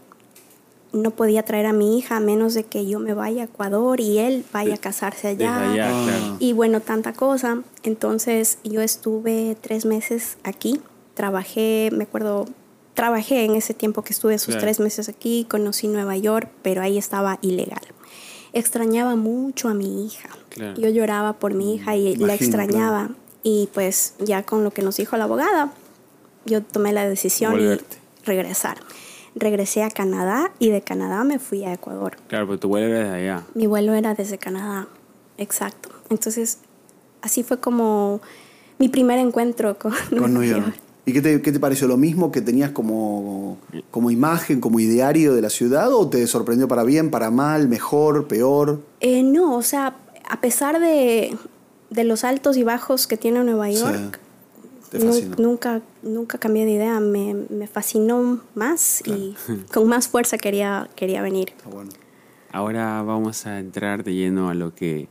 no podía traer a mi hija a menos de que yo me vaya a Ecuador y él vaya a casarse allá. allá, Ah. claro. Y bueno, tanta cosa. Entonces yo estuve tres meses aquí. Trabajé, me acuerdo, trabajé en ese tiempo que estuve esos Claro. tres meses aquí. Conocí Nueva York, pero ahí estaba ilegal. Extrañaba mucho a mi hija. Claro. Yo lloraba por mi hija y la extrañaba. Y pues ya con lo que nos dijo la abogada, yo tomé la decisión Volverte. y regresar. Regresé a Canadá y de Canadá me fui a Ecuador. Claro, pero tu vuelo era desde allá. Mi vuelo era desde Canadá, exacto. Entonces, así fue como mi primer encuentro con, Con New York. ¿Y qué te, qué te pareció? ¿Lo mismo que tenías como, como imagen, como ideario de la ciudad? ¿O te sorprendió para bien, para mal, mejor, peor? Eh, no, o sea, a pesar de, de los altos y bajos que tiene Nueva Sí. York, Te nunca, nunca cambié de idea. Me, me fascinó más y con más fuerza quería, quería venir. Está bueno. Ahora vamos a entrar de lleno a lo que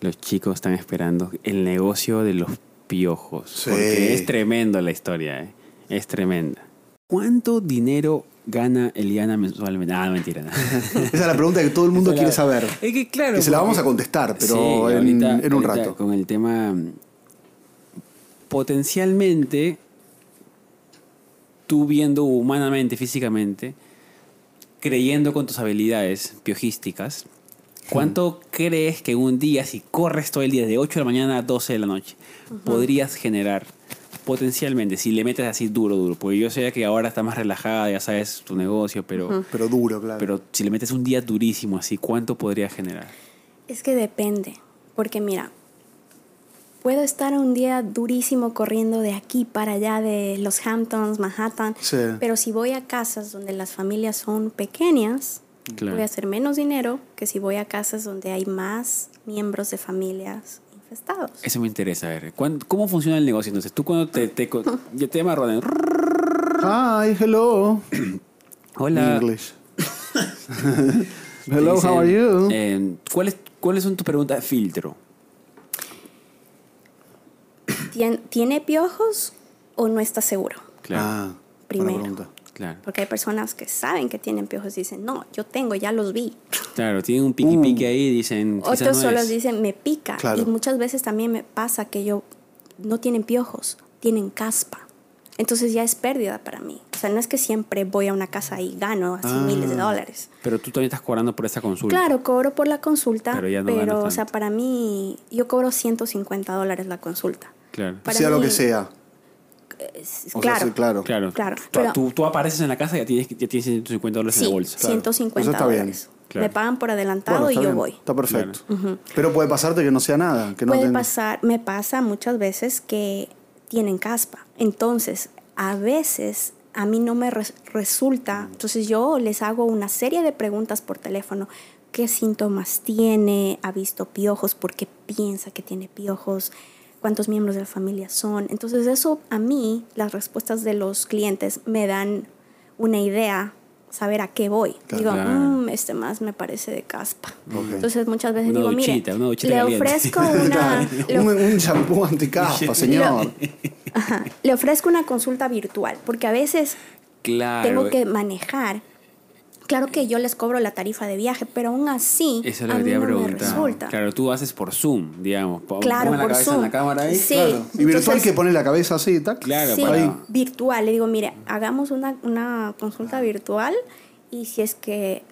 los chicos están esperando, el negocio de los piojos. Sí. Porque es tremendo la historia, ¿eh? es tremenda. ¿Cuánto dinero gana Eliana mensualmente? Ah, mentira. no. Esa es la pregunta que todo el mundo quiere la- saber. Es que claro. Que se la vamos a contestar, pero Sí, en, ahorita- en un rato. Con el tema. Potencialmente, tú viendo humanamente, físicamente, creyendo con tus habilidades piojísticas, ¿cuánto crees que un día, si corres todo el día de 8 de la mañana a 12 de la noche, podrías generar potencialmente, si le metes así duro, duro? Porque yo sé que ahora estás más relajada, ya sabes tu negocio, pero, Pero duro, claro. pero si le metes un día durísimo así, ¿cuánto podrías generar? Es que depende, porque mira, puedo estar un día durísimo corriendo de aquí para allá, de los Hamptons, Manhattan, Sí. pero si voy a casas donde las familias son pequeñas, Claro. voy a hacer menos dinero que si voy a casas donde hay más miembros de familias infestados. Eso me interesa, a ver. ¿cuán- ¿Cómo funciona el negocio? Entonces, tú cuando te, te, te Ronen. Hi, hello. Hola. English. Te hello, dicen, how are you? eh, ¿cuáles, ¿Cuáles son tus preguntas de filtro? ¿Tien- ¿Tiene piojos o no está seguro? Claro. Ah, buena Primero. Claro. Porque hay personas que saben que tienen piojos y dicen, no, yo tengo, ya los vi. Claro, tienen un piqui piqui ahí y dicen. Otros no solo es. dicen, me pica. Claro. Y muchas veces también me pasa que yo no tienen piojos, tienen caspa. Entonces ya es pérdida para mí. O sea, no es que siempre voy a una casa y gano así Ah. miles de dólares. Pero tú también estás cobrando por esa consulta. Claro, cobro por la consulta, Pero pero, ya no ganas o sea, para mí, yo cobro 150 dólares la consulta. Claro. Para sea lo mí- que sea. Es- O sea, claro, sí, claro. Claro. Claro, Tú, pero- tú, tú apareces en la casa y ya tienes, ya tienes 150 dólares en la bolsa. Claro. 150 Eso está bien. dólares. Claro. Me pagan por adelantado Bueno, y yo bien, voy. Está perfecto. Pero puede pasarte que no sea nada. Que no Puede tenga- pasar, me pasa muchas veces que tienen caspa. Entonces, a veces a mí no me res- resulta. Entonces yo les hago una serie de preguntas por teléfono. ¿Qué síntomas tiene? ¿Ha visto piojos? ¿Por qué piensa que tiene piojos? ¿Cuántos miembros de la familia son? Entonces eso a mí, las respuestas de los clientes me dan una idea, saber a qué voy. Claro. digo, Claro. "Mm, este más me parece de caspa. Entonces muchas veces Una digo, duchita, mire, una le caliente". ofrezco una... le un, un shampoo anticaspa, señor. Ajá. Le ofrezco una consulta virtual, porque a veces Claro. tengo que manejar. Claro que yo les cobro la tarifa de viaje, pero aún así Eso es lo a que mí te iba a no me preguntar. resulta. Claro, tú haces por Zoom, digamos. Claro, ponme la por cabeza Zoom. en la cámara ahí. Sí. Claro. Y virtual entonces- que pone la cabeza así, tac. Claro, Sí, para- virtual. Le digo, mire, hagamos una, una consulta virtual y si es que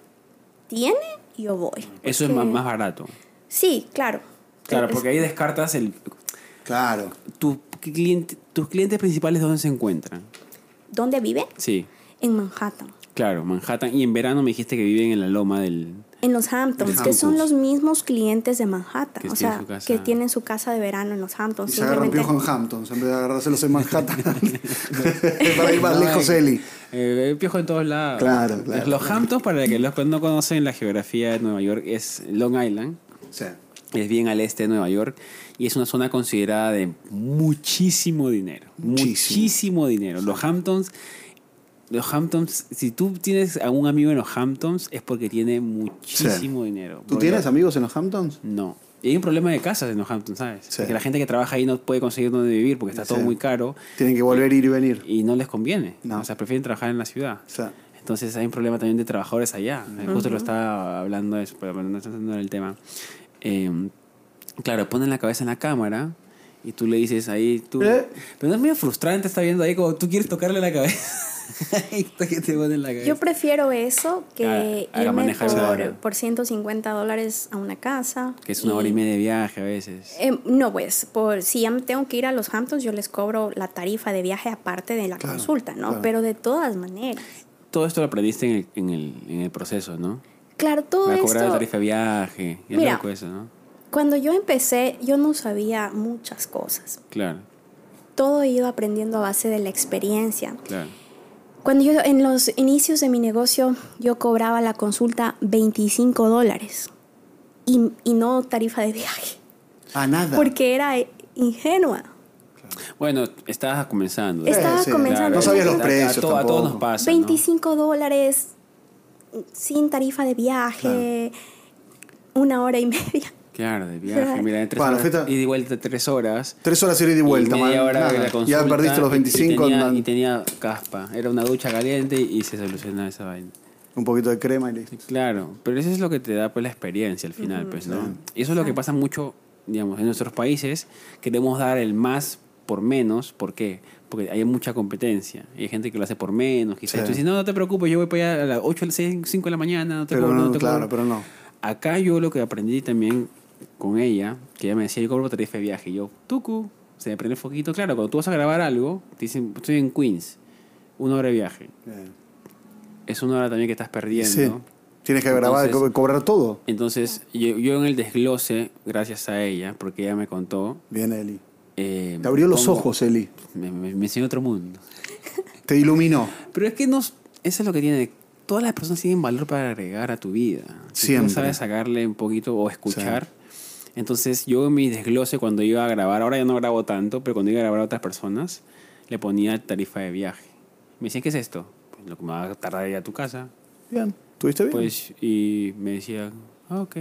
tiene, yo voy. Eso es más, más barato. Sí, claro. Claro, porque ahí descartas el... Claro. Tu cliente, tus clientes principales, ¿dónde se encuentran? ¿Dónde vive? Sí, En Manhattan. Claro, Manhattan. Y en verano me dijiste que viven en la loma del... En los Hamptons, que son los mismos clientes de Manhattan. Que o sea, su casa. que tienen su casa de verano en los Hamptons. Y se agarran Simplemente- piojos en Hamptons en vez de agarrárselos en Manhattan. para ir más lejos, Eli. Eh, piojo en todos lados. Claro, claro, Los. Hamptons, para que los que no conocen la geografía de Nueva York, es Long Island. Sí. Es bien al este de Nueva York y es una zona considerada de muchísimo dinero. Muchísimo. Muchísimo, dinero. Los Hamptons, los Hamptons, si tú tienes a un amigo en los Hamptons es porque tiene muchísimo dinero. ¿Tú tienes amigos en los Hamptons? No. Y hay un problema de casas en los Hamptons, ¿sabes? Sí. Porque la gente que trabaja ahí no puede conseguir dónde vivir porque está todo Sí. muy caro Tienen que volver, ir y venir. y no les conviene. No. O sea, prefieren trabajar en la ciudad. Sea, Entonces hay un problema también de trabajadores allá. Justo lo estaba hablando de eso, pero no está entrando en el tema. Eh, claro, ponen la cabeza en la cámara y tú le dices ahí, tú... ¿Eh? Pero no es medio frustrante estar viendo ahí como tú quieres tocarle la cabeza. y que te ponen la cabeza. Yo prefiero eso que haga irme por, por 150 dólares a una casa. Que es una hora y media de viaje a veces. Eh, no, pues, por, si ya me tengo que ir a los Hamptons, yo les cobro la tarifa de viaje aparte de la Claro, consulta, ¿no? claro. Pero de todas maneras. Todo esto lo aprendiste en el, en el, en el proceso, ¿no? Claro, todo Para cobrar la esto. tarifa de viaje. Y Mira. loco eso, ¿no? Cuando yo empecé, yo no sabía muchas cosas. Claro, Todo he ido aprendiendo a base de la experiencia. claro. Cuando yo, en los inicios de mi negocio, yo cobraba la consulta 25 dólares y, y no tarifa de viaje, ah, nada. porque era ingenua. Bueno, estabas comenzando. Estaba sí. comenzando. No sabías los A- a- precios A, to- a todos nos pasa. ¿no? 25 dólares sin tarifa de viaje, una hora y media. Claro, de viaje. Mira, en tres Bueno, horas, fuiste- ida y vuelta tres horas. Tres horas ir y de vuelta, y media man. hora Nada. de la Ya consulta, perdiste los y- 25. Y, tenía, man. y tenía caspa. Era una ducha caliente y se solucionaba esa vaina. Un poquito de crema y listo. Claro, pero eso es lo que te da pues la experiencia al final, pues, ¿no? Y eso es lo que pasa mucho, digamos, en nuestros países. Queremos dar el más por menos. ¿Por qué? Porque hay mucha competencia. Y hay gente que lo hace por menos, quizás. Sí. Tú dices, no, no te preocupes, yo voy para allá a las 8, 5 de la mañana, no te Pero cobro, no, no te claro, cobro. pero no. Acá yo lo que aprendí también con ella, que ella me decía, yo cobro tarifa de viaje. Y yo, tucu, se me prende el foquito. Claro, cuando tú vas a grabar algo, te dicen, estoy en Queens, una hora de viaje. Es una hora también que estás perdiendo. Sí. Tienes que grabar, Entonces- cobrar todo. Entonces, yo, yo en el desglose, gracias a ella, porque ella me contó. Bien, Eli. eh, Te abrió los ojos, Eli. Me, me, me enseñó otro mundo. Te iluminó. Pero es que no, eso es lo que tiene. Todas las personas tienen valor para agregar a tu vida. Si Siempre. tú sabes sacarle un poquito o escuchar. Entonces, yo en mi desglose, cuando iba a grabar, ahora ya no grabo tanto, pero cuando iba a grabar a otras personas, le ponía tarifa de viaje. Me decían, ¿qué es esto? Pues lo que me va a tardar ir a tu casa. Bien. ¿Tuviste bien? Pues, y me decía, ah, ok.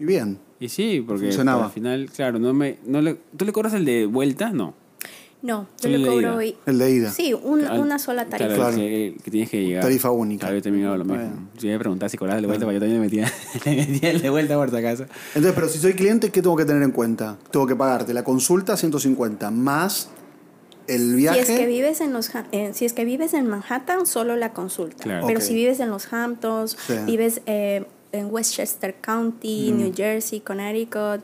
y bien. Y sí, porque Funcionaba. al final, claro, no me, no le, ¿tú le cobras el de vuelta? No. No, yo le cobro. ida. y- El de ida. Sí, un- una sola tarifa. Claro, Claro. Que, que tienes que llegar. Tarifa única. Claro, yo también hago lo mismo. Bueno. Si me preguntar si cobras el de vuelta, pues yo también le metía, le metía el de vuelta por si acaso. Entonces, pero si soy cliente, ¿qué tengo que tener en cuenta? Tengo que pagarte la consulta 150 más el Si viaje. es, que vives en los, Ha- eh, si es que vives en Manhattan, solo la consulta. Claro. Pero si vives en los Hamptons, Sí. vives eh, en Westchester County, New Jersey, Connecticut,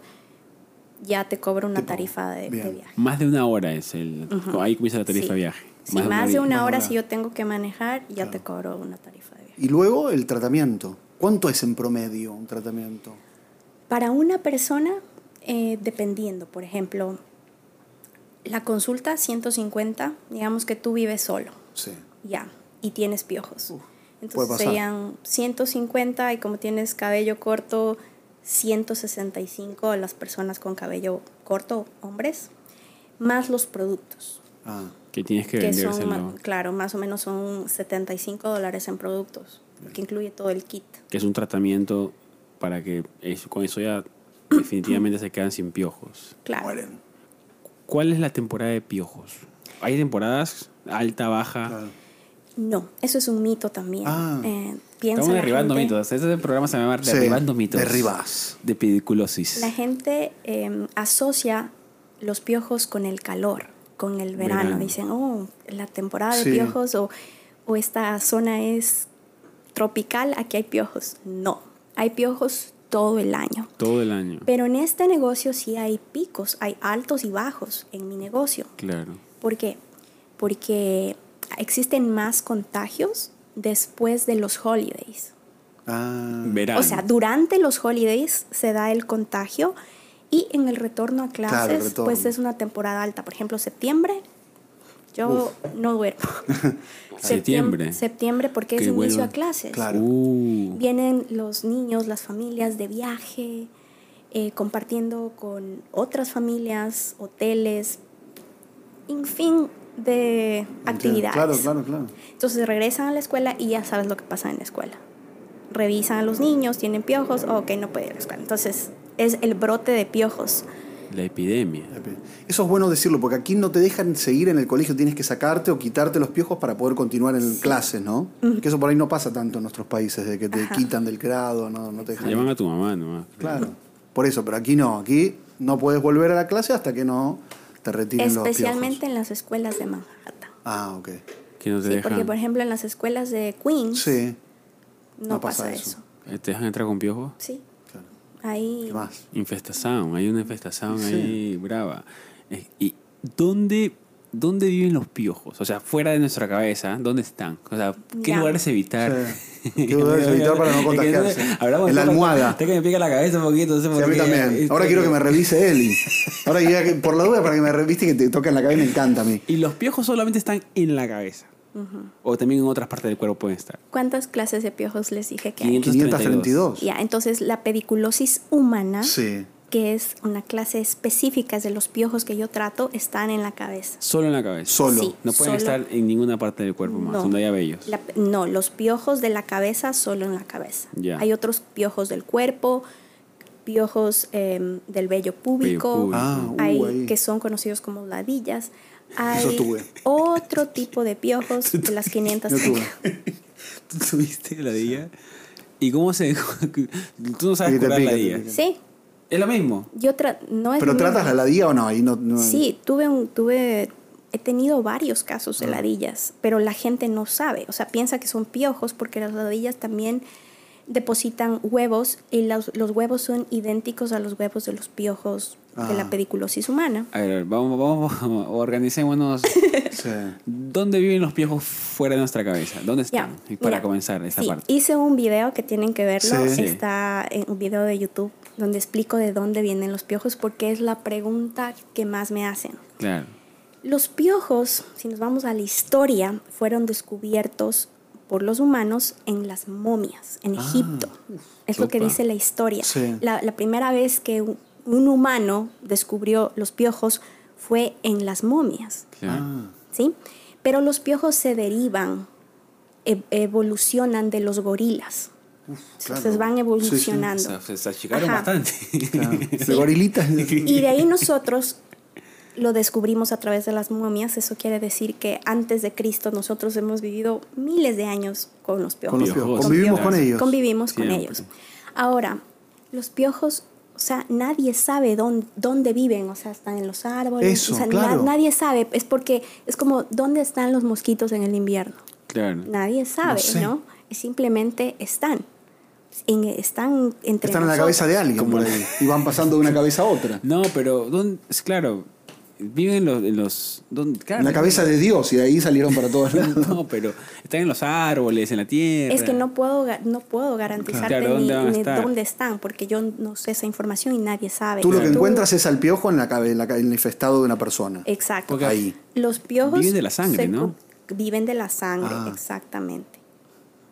ya te cobra una tarifa de, viaje. Más de una hora es el. Ahí comienza la tarifa Sí. de viaje. Si más, de una Más hora, hora. si yo tengo que manejar, ya te cobro una tarifa de viaje. Y luego el tratamiento. ¿Cuánto es en promedio un tratamiento? Para una persona, eh, dependiendo, por ejemplo, la consulta 150, digamos que tú vives solo. Sí. ya y tienes piojos. Entonces pasar. serían 150 y como tienes cabello corto, 165 a las personas con cabello corto, hombres, más los productos, Ah, Que tienes que, que son, ma- claro, más o menos son 75 dólares en productos, que incluye todo el kit. Que es un tratamiento para que eso- con eso ya definitivamente se quedan sin piojos. Claro. mueren. ¿Cuál es la temporada de piojos? ¿Hay temporadas alta, baja? Claro. No, eso es un mito también. Ah. Eh, piensa Estamos la derribando gente- mitos. Este programa se llama Sí, Derribando mitos. derribas. De pediculosis. La gente eh, asocia los piojos con el calor, con el verano. Verano. Dicen, oh, la temporada de Sí. piojos o, o esta zona es tropical, aquí hay piojos. No, hay piojos todo el año. Todo el año. Pero en este negocio sí hay picos, hay altos y bajos en mi negocio. Claro. ¿Por qué? Porque existen más contagios después de los holidays. Ah, Verano. O sea, durante los holidays se da el contagio y en el retorno a clases, Claro, el retorno. pues es una temporada alta. Por ejemplo, septiembre, yo no duermo. Septiembre. Septiembre porque es Que inicio a clases. Claro. Uh, Vienen los niños, las familias de viaje, eh, compartiendo con otras familias, hoteles, en fin de actividades. Claro, claro, claro. Entonces regresan a la escuela y ya sabes lo que pasa en la escuela. Revisan a los niños, tienen piojos, ok, no puede ir a la escuela. Entonces es el brote de piojos. la epidemia. Eso es bueno decirlo, porque aquí no te dejan seguir en el colegio, tienes que sacarte o quitarte los piojos para poder continuar en clases, ¿no? Que eso por ahí no pasa tanto en nuestros países, de que te Ajá. quitan del grado, no, no te dejan. Llaman a tu mamá nomás. Claro, por eso, pero aquí no, aquí no puedes volver a la clase hasta que no te retiren los Especialmente en las escuelas de Manhattan. Ah, ok. Que no te Sí, dejan. porque por ejemplo en las escuelas de Queens Sí, no, no pasa, pasa eso. eso. Eh, ¿Te dejan entrar con piojos? Sí, claro. ahí ¿Qué más? Infestación, hay una infestación Sí. ahí brava. Eh, ¿Y dónde, dónde viven los piojos? O sea, fuera de nuestra cabeza, ¿dónde están? O sea, ¿qué Ya. lugares evitar? Sí. ¿Qué lugares evitar para no contagiarse? hablamos En la almohada. Está que me pica la cabeza un poquito. No sé Sí, por a mí qué. también. Este- Ahora quiero que me revise Eli. Ahora ya que- por la duda para que me reviste y que te toque en la cabeza me encanta a mí. Y los piojos solamente están en la cabeza. O también en otras partes del cuerpo pueden estar. ¿Cuántas clases de piojos les dije que hay? 532. Ya, entonces la pediculosis humana, Sí. Que es una clase específica de los piojos que yo trato, están en la cabeza. Solo en la cabeza. Solo. Sí. No pueden Solo- estar en ninguna parte del cuerpo más, No. donde haya vellos. La- no, los piojos de la cabeza solo en la cabeza. Hay otros piojos del cuerpo, piojos em, del vello púbico. Ah, uh, hay que son conocidos como ladillas. Hay Eso tuve. otro tipo de piojos de las 500. Yo tuve. ¿Tú tuviste la día? ¿Y cómo se.? Tú no sabes curar la pica, te día. pica. Sí, Es lo mismo. yo tra no es ¿Pero tratas mismo. la ladilla o no? Ahí no, no- Sí, tuve un, tuve, he tenido varios casos de Ah. ladillas, pero la gente no sabe, o sea, piensa que son piojos porque las ladillas también depositan huevos y los, los huevos son idénticos a los huevos de los piojos de Ah. la pediculosis humana. A ver, vamos, vamos, organicémonos. Sí. ¿Dónde viven los piojos fuera de nuestra cabeza? ¿Dónde están? Ya, Y para mira, comenzar esa sí, parte. Hice un video que tienen que verlo, Sí. está en un video de YouTube donde explico de dónde vienen los piojos porque es la pregunta que más me hacen. Claro. Los piojos, si nos vamos a la historia, fueron descubiertos por los humanos en las momias, en Egipto. Es lo que dice la historia. Sí. La, la primera vez que un, humano descubrió los piojos fue en las momias, claro. Ah, ¿sí? Pero los piojos se derivan, e- evolucionan de los gorilas. claro. Entonces van Sí, sí. evolucionando. Se, achicaron Ajá. bastante. Claro. De gorilita. Y de ahí nosotros lo descubrimos a través de las momias. Eso quiere decir que antes de Cristo nosotros hemos vivido miles de años con los piojos. Con los Piojos. piojos. Convivimos Con con ellos. Convivimos con Siempre. ellos. Ahora, los piojos, o sea, nadie sabe dónde, dónde viven, o sea, están en los árboles. Eso, o sea, claro. na- nadie sabe, es porque es como, ¿dónde están los mosquitos en el invierno? claro. Nadie sabe, sé. ¿no? Simplemente están. En- están entre Están en la cabeza de alguien por ahí. Y van pasando de una cabeza a otra. No, pero ¿dónde? es claro, viven los, en los ¿dónde? Claro, En la cabeza de Dios y de ahí salieron para todos lados. No, pero están en los árboles, en la tierra. Es que no puedo, no puedo garantizarte Claro, ¿dónde ni dónde están, porque yo no sé esa información y nadie sabe. Tú lo que Tú- encuentras es al piojo en, la, cabe- en, la en el infestado de una persona. Exacto. Porque Ahí. Los piojos... Viven de la sangre, se ¿no? Viven de la sangre, Ah. exactamente.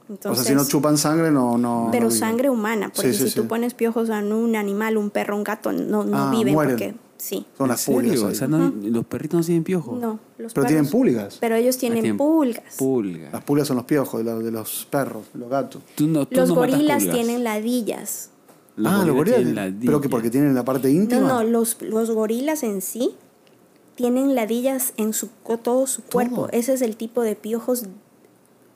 o Entonces, sea, si no chupan sangre, no. no pero no sangre humana, porque Sí, sí, si sí. tú pones piojos a un animal, un perro, un gato, no, no Ah, viven mueren. porque... Sí. Son ¿En las pulgas. O sea, no- los perritos no tienen piojos. No, los Pero tienen perros- pulgas. Pero ellos tienen tienen pulgas. Pulga. Las pulgas son los piojos de los, de los perros, los gatos. Tú no, tú Los no gorilas pulgas. tienen ladillas. Los ah, los gorilas gorilas. tienen ladillas. Pero que porque tienen la parte íntima. No, no, los, los gorilas en sí tienen ladillas en su, todo su cuerpo. Ese es el tipo de piojos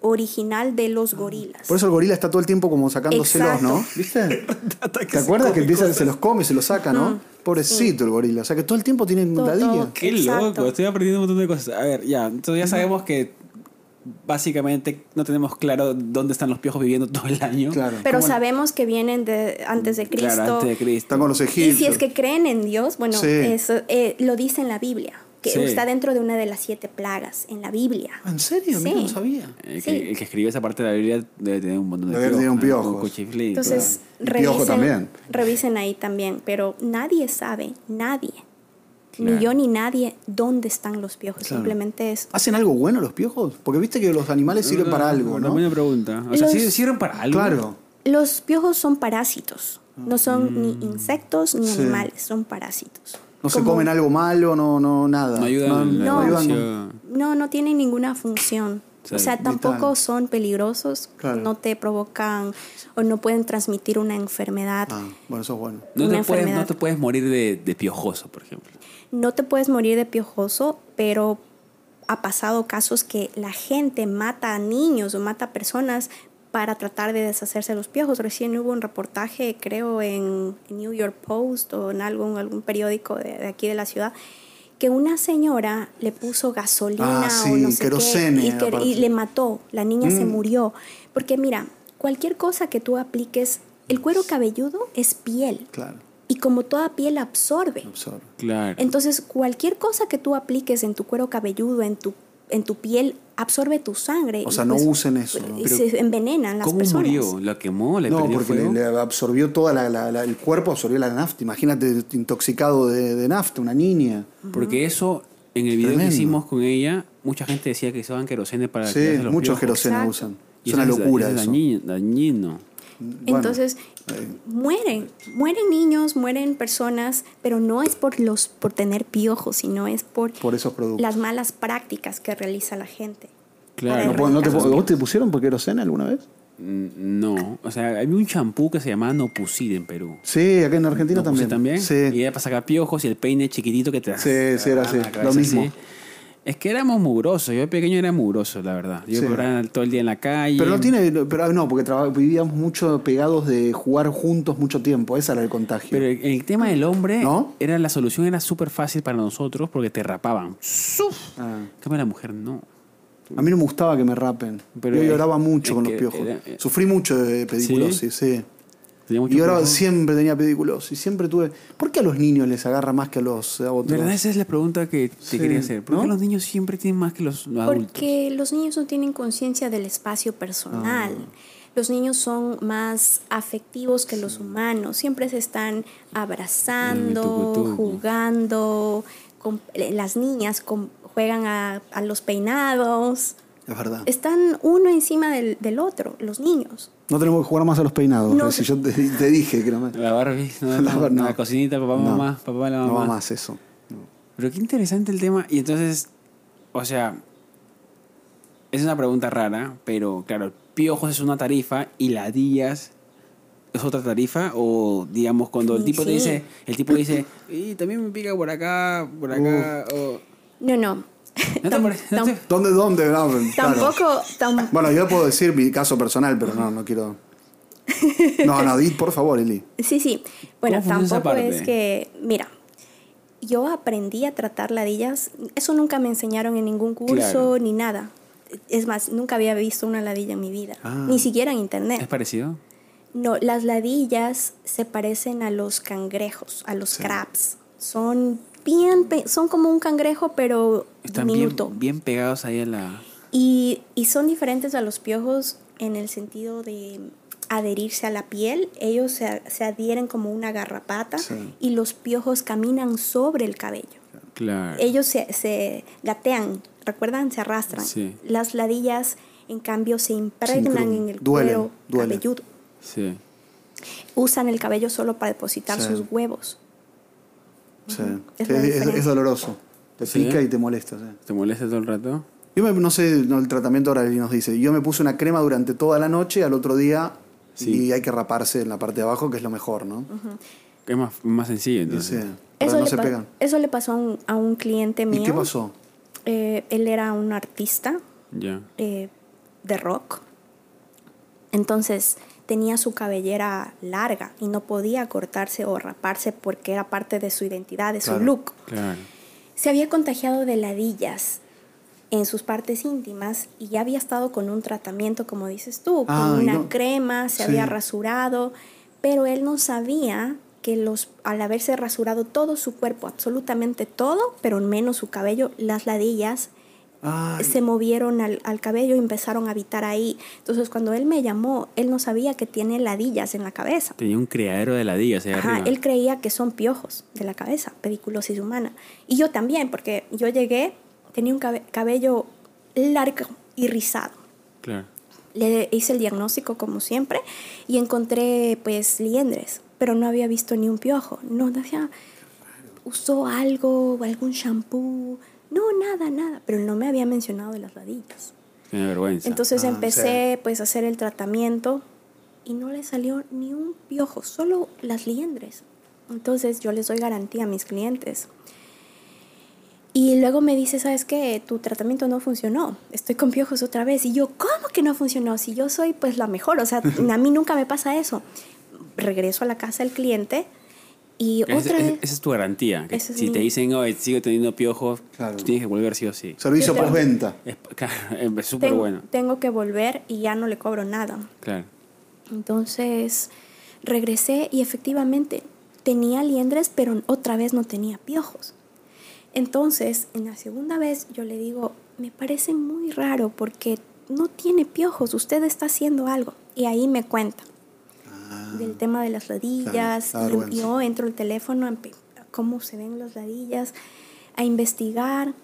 original de los gorilas. Por eso el gorila está todo el tiempo como sacándoselos. ¿no? ¿Viste? ¿Te acuerdas que empieza, se los come, se los saca, ¿no? Pobrecito el gorila. O sea que todo el tiempo ladilla. todo. Qué Exacto. loco, estoy aprendiendo un montón de cosas. A ver, ya, entonces ya sabemos que básicamente no tenemos claro dónde están los piojos viviendo todo el año. Claro. Pero ¿Cómo- sabemos que vienen de antes de Cristo. Claro, antes de Cristo. Están con los Y egipcios. si es que creen en Dios, bueno, Sí. eso eh, lo dice en la Biblia, que Sí. está dentro de una de las siete plagas en la Biblia. ¿En serio? Mira, Sí. no sabía. El, Sí. que, el que escribió esa parte de la Biblia debe tener un montón de Debe tener un cuchiflí, Entonces, claro. Y piojo revisen, también. revisen ahí también, pero nadie sabe, nadie, Claro. ni yo ni nadie, dónde están los piojos. Claro. Simplemente es... ¿Hacen algo bueno los piojos? Porque viste que los animales sirven para algo, ¿no? buena pregunta. O sea, Los- ¿sí- ¿sirven para algo? Claro. Los piojos son parásitos, no son ni insectos ni Mm. Sí. animales, son parásitos. No se comen algo malo, no, no, nada. No ayudan en la No. evolución. No, no tienen ninguna función. O sea, vital. tampoco son peligrosos, Claro. no te provocan o no pueden transmitir una enfermedad. Ah, bueno, eso es bueno. No te, puedes, no te puedes morir de, de piojoso, por ejemplo. No te puedes morir de piojoso, pero ha pasado casos que la gente mata a niños o mata a personas para tratar de deshacerse de los piojos. Recién hubo un reportaje, creo, en New York Post o en algún, algún periódico de, de aquí de la ciudad, que una señora le puso gasolina Ah, o sí, no sé querosene, qué y, que- aparte. y le mató. La niña se Mm. murió. Porque mira, cualquier cosa que tú apliques, el cuero cabelludo es piel. Claro. Y como toda piel absorbe. Absorbe. Claro. Entonces, cualquier cosa que tú apliques en tu cuero cabelludo, en tu, en tu piel, absorbe tu sangre. O sea, no pues, usen eso, ¿no? y Pero, se envenenan las ¿Cómo personas. murió? ¿La quemó? ¿Le No, porque le, fuego? le absorbió toda la, la- la- el cuerpo, absorbió la nafta. Imagínate intoxicado de, de nafta, una niña. Porque eso, en el video Tremendo. que hicimos con ella, mucha gente decía que usaban querosene para Sí, muchos Exacto. usan. Y Es una eso locura es eso. dañino. Bueno, Entonces, mueren, mueren niños, mueren personas, pero no es por los por tener piojos, sino es por, por esos productos. las malas prácticas que realiza la gente. Claro. No no te ¿Vos te pusieron por querosena alguna vez? Mm, No. O sea, había un champú que se llamaba Nopusid en Perú. Sí, acá en Argentina Nopusid también. también. Sí. Y era para sacar piojos y el peine chiquitito que te Sí, sí, era Ah, así, cabeza lo mismo. así. Es que éramos mugrosos. Yo de pequeño era mugroso, la verdad. Yo Sí. era todo el día en la calle. Pero no tiene, pero no, porque vivíamos mucho pegados de jugar juntos mucho tiempo. Ese era el contagio. Pero el, el tema del hombre, ¿No? era la solución era súper fácil para nosotros porque te rapaban. ¡Suf! Ah. En la mujer no. A mí no me gustaba que me rapen. Pero Yo lloraba mucho con los piojos. era- eh, Sufrí mucho de pediculosis, sí. Tenía mucho Y ahora siempre tenía pediculosis. Siempre tuve. ¿Por qué a los niños les agarra más que a los a otros? ¿Verdad? Esa es la pregunta que te Sí, quería hacer. ¿Por qué ¿no? los niños siempre tienen más que los adultos? Porque los niños no tienen conciencia del espacio personal. Ah. Los niños son más afectivos que los humanos. Siempre se están abrazando, jugando. con- las niñas con- juegan a, a los peinados. Es verdad. Están uno encima del, del otro, los niños. No tenemos que jugar más a los peinados. No. Si yo te, te dije que no me. La Barbie, no, La no, Bar- no. la cocinita, papá, No. mamá, papá, la No mamá. va más eso. No. Pero qué interesante el tema. Y entonces, o sea, es una pregunta rara, pero claro, piojos es una tarifa y ladillas es otra tarifa. O digamos, cuando el tipo te dice, el tipo dice, y también me pica por acá, por acá. o- No, no. ¿No te Tam- parece? ¿No tam- te- ¿Dónde, dónde? No, claro. Tampoco, tam- Bueno, yo puedo decir mi caso personal, pero no, no quiero. No, no, di, por favor, Eli. Sí, sí. Bueno, ¿Cómo funciona esa tampoco es que, mira, yo aprendí a tratar ladillas, eso nunca me enseñaron en ningún curso Claro. ni nada. Es más, nunca había visto una ladilla en mi vida, Ah. ni siquiera en ¿Es internet. parecido? No, las ladillas se parecen a los cangrejos, a los Sí. crabs. Son bien, son como un cangrejo, pero Están bien, diminuto. bien pegados ahí a la... Y, y son diferentes a los piojos en el sentido de adherirse a la piel. Ellos se, se adhieren como una garrapata Sí. y los piojos caminan sobre el cabello. Claro. Ellos se, se gatean, ¿recuerdan? Se arrastran. Sí. Las ladillas, en cambio, se impregnan en el duelen, cuero duelen. cabelludo. Sí. Usan el cabello solo para depositar sus huevos. Sí. Es doloroso. Te ¿Sí? pica y te molesta. sí. ¿Te molesta todo el rato? Yo me- no sé, no, el tratamiento ahora Eli nos dice. Yo me puse una crema durante toda la noche, al otro día. Sí. Y hay que raparse en la parte de abajo, que es lo mejor, ¿no? Es más, más sencillo entonces. Eso, no le se pegan. eso le pasó a un, a un cliente mío. ¿Y qué pasó? Eh, él era un artista Ya. eh, de rock. Entonces tenía su cabellera larga y no podía cortarse o raparse porque era parte de su identidad, de Claro. su look. Claro. Se había contagiado de ladillas en sus partes íntimas y ya había estado con un tratamiento, como dices tú, con una no. crema, se Sí. había rasurado, pero él no sabía que los, al haberse rasurado todo su cuerpo, absolutamente todo, pero menos su cabello, las ladillas Ay, se movieron al, al cabello y empezaron a habitar ahí. Entonces cuando él me llamó, él no sabía que tiene ladillas en la cabeza. Tenía un criadero de ladillas ahí Ajá, arriba. él creía que son piojos de la cabeza, pediculosis humana. Y yo también, porque yo llegué, tenía un cabe- cabello largo y rizado. Claro. Le hice el diagnóstico como siempre y encontré pues liendres, pero no había visto ni un piojo. No, decía, usó algo, algún shampoo. No, nada, nada, pero no me había mencionado de las ladillas. Tiene vergüenza. Entonces Ah, empecé pues a hacer el tratamiento y no le salió ni un piojo, solo las liendres. Entonces yo les doy garantía a mis clientes. Y luego me dice, ¿sabes qué? Tu tratamiento no funcionó. Estoy con piojos otra vez. Y yo, ¿cómo que no funcionó? Si yo soy pues la mejor. O sea, a mí nunca me pasa eso. Regreso a la casa del cliente y Esa- otra esa, vez... esa es tu garantía. que es si mi- te dicen, hoy sigo teniendo piojos, Claro. tú tienes que volver sí o sí. servicio postventa. Es claro, es súper ten- bueno. Tengo que volver y ya no le cobro nada. Claro. Entonces regresé y efectivamente tenía liendres, pero otra vez no tenía piojos. Entonces, en la segunda vez yo le digo, me parece muy raro porque no tiene piojos, usted está haciendo algo. Y ahí me cuenta del tema de las ladillas. Y vergüenza. yo entro al teléfono, a cómo se ven las ladillas, a investigar.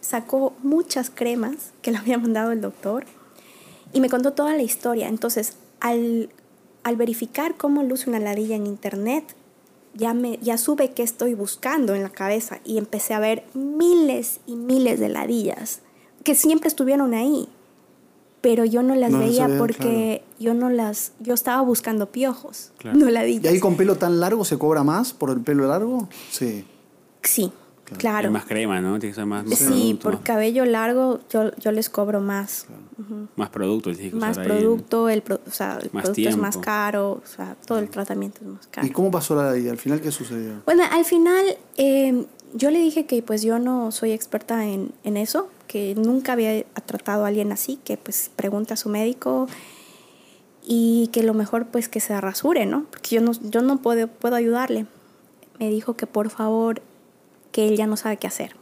Sacó muchas cremas que le había mandado el doctor y me contó toda la historia. Entonces, al, al verificar cómo luce una ladilla en internet, ya, me, ya supe qué estoy buscando en la cabeza y empecé a ver miles y miles de ladillas que siempre estuvieron ahí, pero yo no las No veía porque yo no las, yo estaba buscando piojos, Claro. no ¿Y ladillas. ahí con pelo tan largo se cobra más por el pelo largo? Sí. Sí, Es claro. más crema, ¿no? Tiene que ser más, más Sí, producto. por cabello largo yo, yo les cobro más. Más producto. que Más producto, el, pro- o sea, el Más producto es más caro, o sea, todo el tratamiento es más caro. ¿Y cómo pasó la y al final qué sucedió? Bueno, al final eh, yo le dije que pues yo no soy experta en, en eso, que nunca había tratado a alguien así, que pues pregunta a su médico y que lo mejor pues que se rasure, ¿no? Porque yo no, yo no puedo, puedo ayudarle. Me dijo que por favor, que él ya no sabe qué hacer,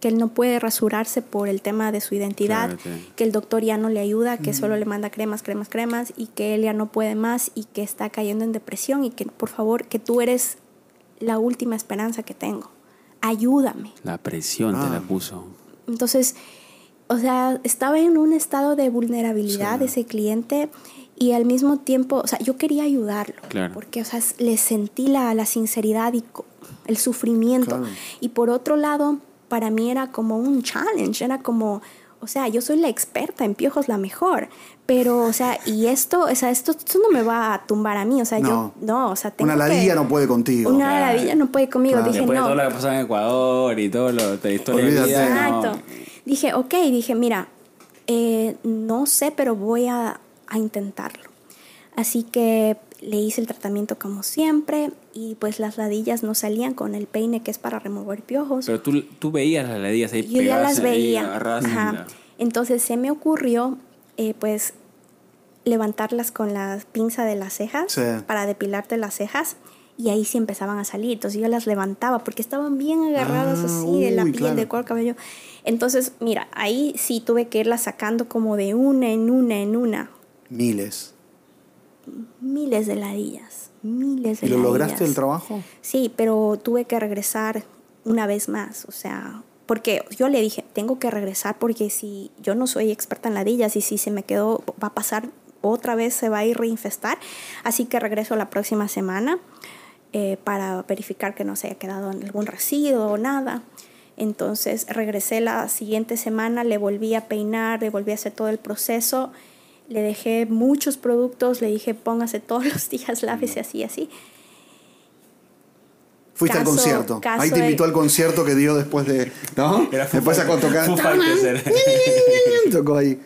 que él no puede rasurarse por el tema de su identidad, Claro, que el doctor ya no le ayuda, que solo le manda cremas, cremas, cremas y que él ya no puede más y que está cayendo en depresión y que por favor, que tú eres la última esperanza que tengo. Ayúdame. La presión te Ah. la puso. Entonces, o sea, estaba en un estado de vulnerabilidad Sí. ese cliente y al mismo tiempo, o sea, yo quería ayudarlo. Claro. Porque, o sea, le sentí la, la sinceridad y el sufrimiento. Claro. Y por otro lado, para mí era como un challenge, era como, o sea, yo soy la experta en piojos, la mejor. Pero, o sea, y esto, o sea, esto, esto no me va a tumbar a mí, o sea, No. yo, no, o sea, tengo Una que- ladilla no puede contigo. Una Claro. ladilla no puede conmigo. Claro. Dije, Después no. de todo lo que pasó en Ecuador y todo lo de la historia de Olvídate. vida, no. Exacto. Dije, ok, dije, mira, eh, no sé, pero voy a, a intentarlo. Así que le hice el tratamiento como siempre y pues las ladillas no salían con el peine que es para remover piojos. Pero tú, tú veías las ladillas ahí Yo ya las veía. Ajá. Entonces se me ocurrió eh, pues levantarlas con la pinza de las cejas Sí. para depilarte las cejas y ahí sí empezaban a salir. Entonces yo las levantaba porque estaban bien agarradas Ah, así de la piel, claro. del cuero cabello. Entonces, mira, ahí sí tuve que irlas sacando como de una en una en una. Miles. Miles de ladillas, miles de ¿Y lo ladillas. lograste el trabajo? Sí, pero tuve que regresar una vez más, o sea, porque yo le dije, tengo que regresar porque si yo no soy experta en ladillas y si se me quedó, va a pasar otra vez, se va a ir reinfestar, así que regreso la próxima semana eh, para verificar que no se haya quedado en algún residuo o nada. Entonces regresé la siguiente semana, le volví a peinar, le volví a hacer todo el proceso, le dejé muchos productos, le dije póngase todos los días, lávese así, así. Fuiste al concierto. Ahí te de- invitó al concierto que dio después de. ¿No? Era después a tocar. Tocó ahí.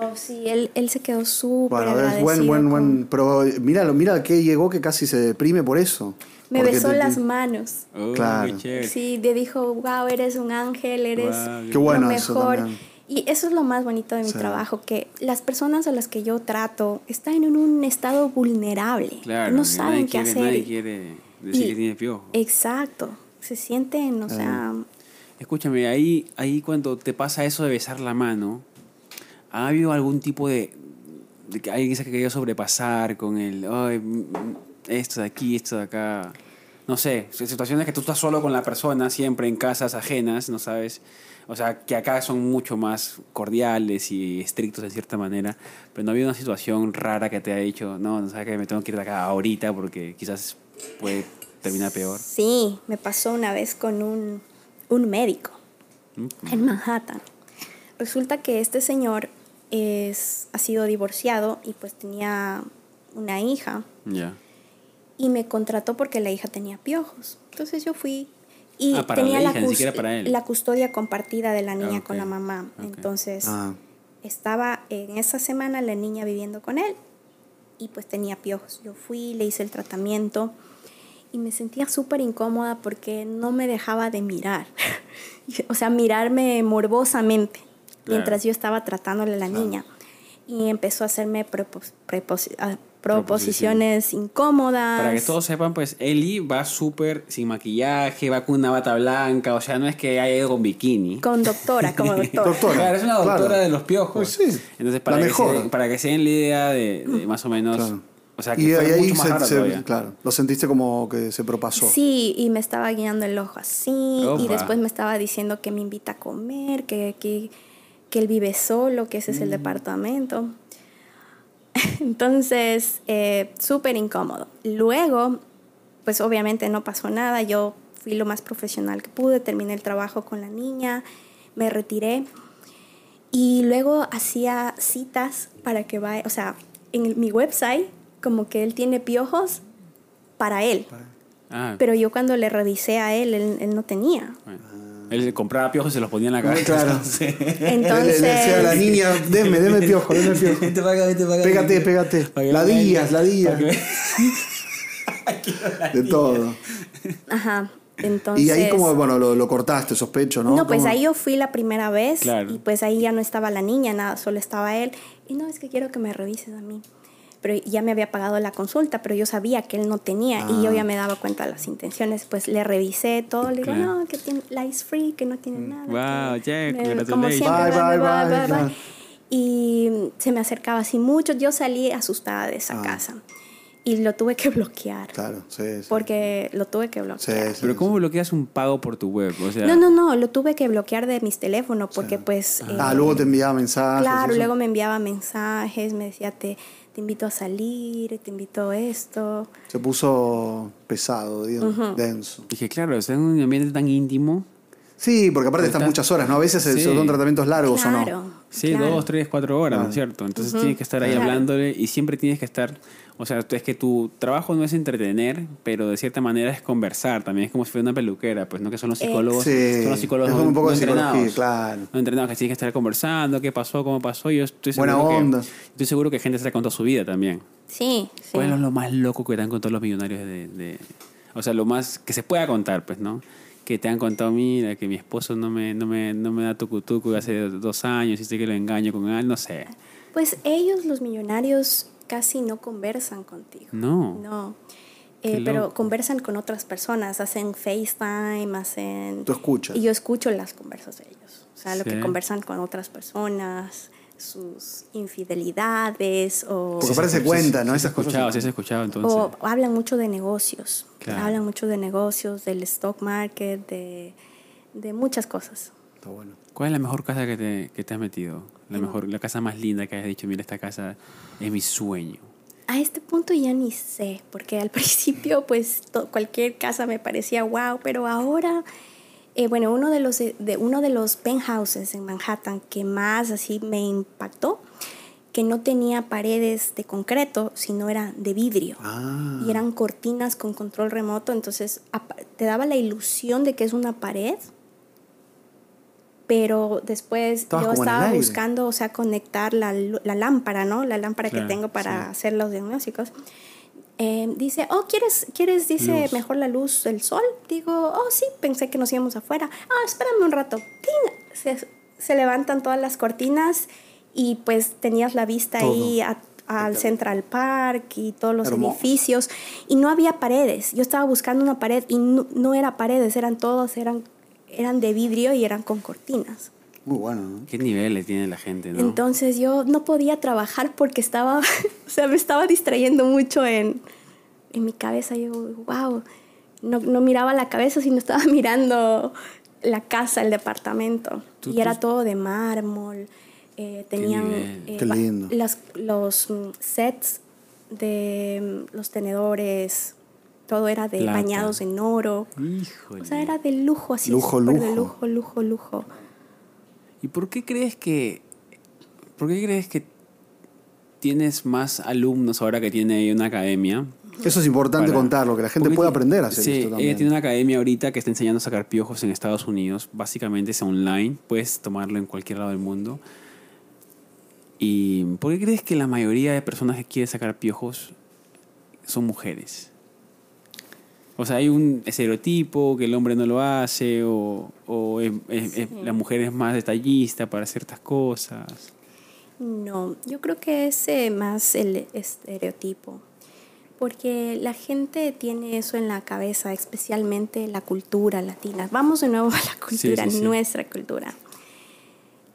No, sí, él, él se quedó súper Bueno, es agradecido. buen, buen, con- buen. Pero mira, mira que llegó que casi se deprime por eso. Me besó te- las manos. Oh, Claro. Sí, le dijo, wow, eres un ángel, eres Guau, Qué bueno lo mejor. Y eso es lo más bonito de mi Sí. trabajo, que las personas a las que yo trato están en un estado vulnerable. Claro. no saben nadie qué quiere- hacer. Nadie quiere decir Y- que tiene piojo. Exacto. Se sienten, o sea, Escúchame, ahí, ahí cuando te pasa eso de besar la mano, ¿ha habido algún tipo de, de que alguien se ha querido sobrepasar con el, "Ay, esto de aquí, esto de acá? No sé, situaciones que tú estás solo con la persona, siempre en casas ajenas, ¿no sabes? O sea, que acá son mucho más cordiales y estrictos de cierta manera, pero no ha habido una situación rara que te haya dicho, no, no sabes que me tengo que ir de acá ahorita porque quizás puede terminar peor. sí, me pasó una vez con un, un médico en Manhattan. Resulta que este señor es, ha sido divorciado y pues tenía una hija Ya. y me contrató porque la hija tenía piojos. Entonces yo fui y Ah, para tenía la hija, para la custodia compartida de la niña Ah, con la mamá. Ok. Entonces Ah, estaba en esa semana la niña viviendo con él y pues tenía piojos. Yo fui, le hice el tratamiento y me sentía súper incómoda porque no me dejaba de mirar. o sea, mirarme morbosamente Claro. mientras yo estaba tratándole a la niña. Y empezó a hacerme prepos- prepos- ah, proposiciones incómodas. Para que todos sepan, pues Eli va súper sin maquillaje, va con una bata blanca, o sea, no es que haya ido con bikini. Con doctora, como doctora. Doctora. Claro, es una doctora Claro. de los piojos. Pues sí, Entonces, para, la que mejor. Se, para que se den la idea de, de más o menos. Claro. O sea, que y, ahí mucho más se, raro se- claro, lo sentiste como que se propasó. Sí, y me estaba guiando el ojo así, Opa. y después me estaba diciendo que me invita a comer, que, que, que él vive solo, que ese es Mm. el departamento. Entonces, eh, súper incómodo. Luego, pues obviamente no pasó nada, yo fui lo más profesional que pude, terminé el trabajo con la niña, me retiré y luego hacía citas para que vaya, o sea, en el- mi website, como que él tiene piojos para él. Ah, Pero yo cuando le revisé a él, él, él no tenía. bueno. Él compraba piojos y se los ponía en la cabeza. Claro. Entonces, Le, decía a la niña, deme, deme piojo, deme piojo. Vente para acá, vente para acá. Pégate, pégate. Ladillas, ladillas. De todo. ajá. Entonces, Y ahí como, bueno, lo, lo cortaste, sospecho, ¿no? no, pues ¿Cómo? ahí yo fui la primera vez Claro. y pues ahí ya no estaba la niña, nada, solo estaba él. Y no, es que quiero que me revises a mí. Pero ya me había pagado la consulta, pero yo sabía que él no tenía y yo Ah. ya me daba cuenta de las intenciones. Pues le revisé todo, le digo, Claro. no, que tiene lice free, que no tiene nada. Wow, que- Jack, me- como siempre, Bye, bye, bye, bye, bye, bye, claro. bye. Y se me acercaba así mucho. Yo salí asustada de esa Ah. casa y lo tuve que bloquear. Claro, sí, sí. Porque lo tuve que bloquear. sí, Pero sí. ¿cómo bloqueas un pago por tu web? O sea, No, no, no, lo tuve que bloquear de mis teléfonos porque pues... Ah, eh, luego te enviaba mensajes. Claro, luego me enviaba mensajes, me decía, te, te invito a salir, te invito a esto. Se puso pesado, digo, denso. Dije, claro, está en un ambiente tan íntimo. Sí, porque aparte estás Está- muchas horas, ¿no? A veces Sí. son tratamientos largos o no. Sí, claro. dos, tres, cuatro horas, ¿no es cierto? Entonces tienes que estar ahí Claro. hablándole y siempre tienes que estar, o sea, es que tu trabajo no es entretener, pero de cierta manera es conversar, también es como si fuera una peluquera, pues no que son los psicólogos, Sí, son los psicólogos es un poco no de entrenados. claro. No entrenados que tienes que estar conversando, qué pasó, cómo pasó, yo estoy Buena seguro onda. que estoy seguro que gente se ha contado su vida también. Sí, sí. ¿Cuál es lo más loco que te han contado los millonarios de, de- o sea, lo más que se pueda contar, pues, ¿no? Que te han contado, mira, que mi esposo no me, no me, no me da tucutucu hace dos años y sé que lo engaño con él, no sé. Pues ellos, los millonarios, casi no conversan contigo. No. No. Eh, pero conversan con otras personas, hacen FaceTime, hacen... Tú escuchas. Y yo escucho las conversas de ellos. O sea, lo Sí. que conversan con otras personas, sus infidelidades o... Porque aparte se cuenta, ¿no? Sí, Esas se ha escuchado, cosas. sí se ha escuchado, entonces. O hablan mucho de negocios. Claro. Hablan mucho de negocios, del stock market, de, de muchas cosas. Está bueno. ¿Cuál es la mejor casa que te, que te has metido? La mejor, la casa más linda que hayas dicho, mira, esta casa es mi sueño. A este punto ya ni sé, porque al principio pues to- cualquier casa me parecía wow, pero ahora, eh, bueno, uno de, los, de uno de los penthouses en Manhattan que más así me impactó, que no tenía paredes de concreto, sino era de vidrio. Ah. Y eran cortinas con control remoto, entonces te daba la ilusión de que es una pared, pero después Estabas yo estaba buscando, o sea, conectar la, la lámpara, ¿no? La lámpara Claro, que tengo para sí. hacer los diagnósticos. Eh, dice, oh, ¿quieres, ¿quieres, dice, Luz. mejor la luz del sol? Digo, oh, sí, pensé que nos íbamos afuera. Ah, espérame un rato. Se, se levantan todas las cortinas y pues tenías la vista Todo. ahí a- al Central Park y todos los Hermoso. edificios y no había paredes. Yo estaba buscando una pared y no, no era paredes, eran todos, eran, eran de vidrio y eran con cortinas. Muy bueno, ¿no? ¿Qué niveles tiene la gente, no? Entonces yo no podía trabajar porque estaba, o sea, me estaba distrayendo mucho en, en mi cabeza. Yo, wow, no, no miraba la cabeza, sino estaba mirando la casa, el departamento. Tú- y era tú- todo de mármol. eh, tenían eh, Qué ba- lindo. las- los mm, sets de mm, los tenedores, todo era de Plata. bañados en oro. Híjole. O sea, era de lujo, así. Lujo, súper de lujo. lujo, lujo, lujo. ¿Y por qué crees que por qué crees que tienes más alumnos ahora que tiene una academia? Eso es importante Para- contarlo, que la gente pueda aprender a hacer sí, esto también. Ella tiene una academia ahorita que está enseñando a sacar piojos en Estados Unidos. Básicamente es online, puedes tomarlo en cualquier lado del mundo. ¿Y por qué crees que la mayoría de personas que quieren sacar piojos son mujeres? O sea, hay un estereotipo que el hombre no lo hace o, o es- es- es- la mujer es más detallista para ciertas cosas. No, yo creo que es eh, más el estereotipo, porque la gente tiene eso en la cabeza, especialmente la cultura latina. Vamos de nuevo a la cultura, sí, sí. nuestra cultura.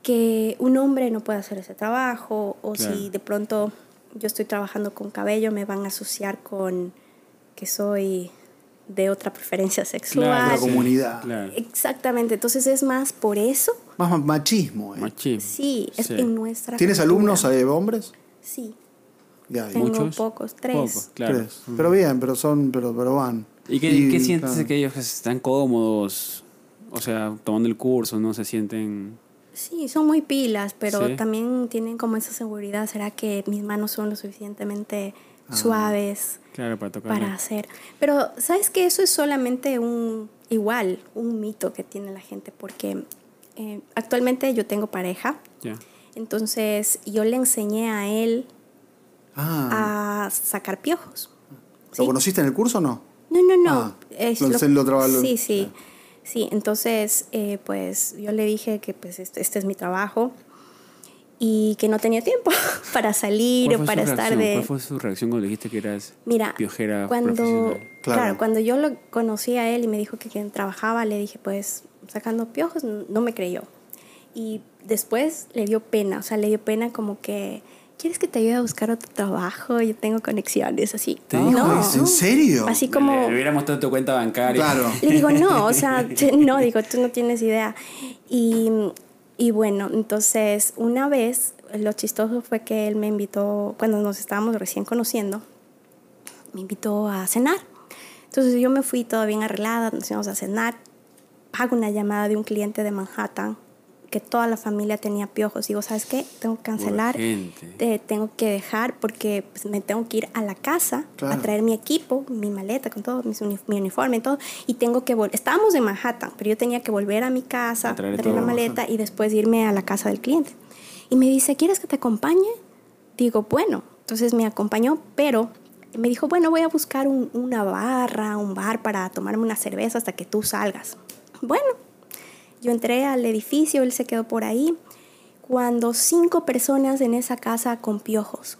Que un hombre no puede hacer ese trabajo, o Claro. si de pronto yo estoy trabajando con cabello, me van a asociar con que soy de otra preferencia sexual. Otra comunidad. Claro. Exactamente, entonces es más por eso. Más ma- machismo. ¿eh? Machismo. Sí, es Sí. en nuestra ¿Tienes cultura. alumnos eh, hombres? Sí. Ya, Tengo ¿Muchos? pocos, tres. Pocos, claro. tres. Pero bien, pero son, pero, pero van. ¿Y qué, qué sientes claro. de que ellos están cómodos? O sea, tomando el curso, ¿no? Se sienten... Sí, son muy pilas, pero Sí. también tienen como esa seguridad. ¿Será que mis manos son lo suficientemente Ah. suaves Claro, para tocar. para hacer? Pero, ¿sabes que Eso es solamente un, igual, un mito que tiene la gente, porque eh, actualmente yo tengo pareja, Ya. entonces yo le enseñé a él Ah, a sacar piojos. ¿Lo ¿sí? conociste en el curso o no? No, no, no. Ah, Es lo- lo lo- sí, sí. Sí, entonces, eh, pues yo le dije que pues este, este es mi trabajo y que no tenía tiempo para salir ¿Cuál o para estar reacción? de... ¿Cuál fue su reacción cuando dijiste que eras Mira, piojera cuando, profesional? claro. Claro. cuando yo lo conocí a él y me dijo que quien trabajaba, le dije, pues, sacando piojos, no me creyó. Y después le dio pena, o sea, le dio pena como que, ¿quieres que te ayude a buscar otro trabajo? Yo tengo conexiones, así. ¿Te dijo no. eso? ¿En serio? Así como... Le hubiera mostrado tu cuenta bancaria. Claro. Le digo, no, o sea, no, digo, tú no tienes idea. Y, y bueno, entonces una vez, lo chistoso fue que él me invitó, cuando nos estábamos recién conociendo, me invitó a cenar. Entonces yo me fui todo bien arreglada, nos íbamos a cenar, hago una llamada de un cliente de Manhattan que toda la familia tenía piojos. Digo, ¿sabes qué? Tengo que cancelar, te tengo que dejar porque pues, me tengo que ir a la casa Claro. a traer mi equipo, mi maleta con todo, mis uni- mi uniforme y todo. Y tengo que volver. Estábamos en Manhattan, pero yo tenía que volver a mi casa, A traer traer la maleta y después irme a la casa del cliente. Y me dice, ¿quieres que te acompañe? Digo, bueno. Entonces me acompañó, pero me dijo, bueno, voy a buscar un- una barra, un bar para tomarme una cerveza hasta que tú salgas. Bueno, yo entré al edificio, él se quedó por ahí, cuando cinco personas en esa casa con piojos.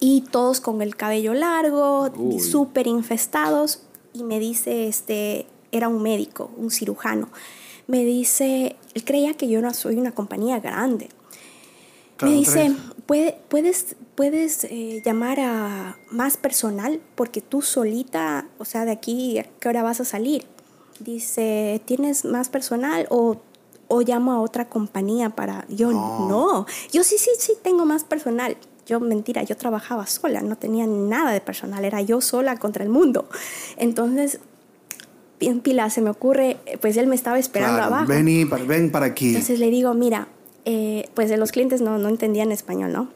Y todos con el cabello largo, súper infestados. Y me dice, este, era un médico, un cirujano. Me dice, él creía que yo no soy una compañía grande. Claro, me dice, tres. "Puede- puedes, puedes eh, llamar a más personal porque tú solita, o sea, de aquí, ¿a qué hora vas a salir? Dice, ¿tienes más personal o, o llamo a otra compañía para... Yo No. no. Yo sí, sí, sí tengo más personal. Yo, mentira, yo trabajaba sola, no tenía nada de personal, era yo sola contra el mundo. Entonces, bien pila, se me ocurre, pues él me estaba esperando Claro, abajo. Ven, y ven para aquí. Entonces le digo, mira, eh, pues los clientes no, no entendían español, ¿no?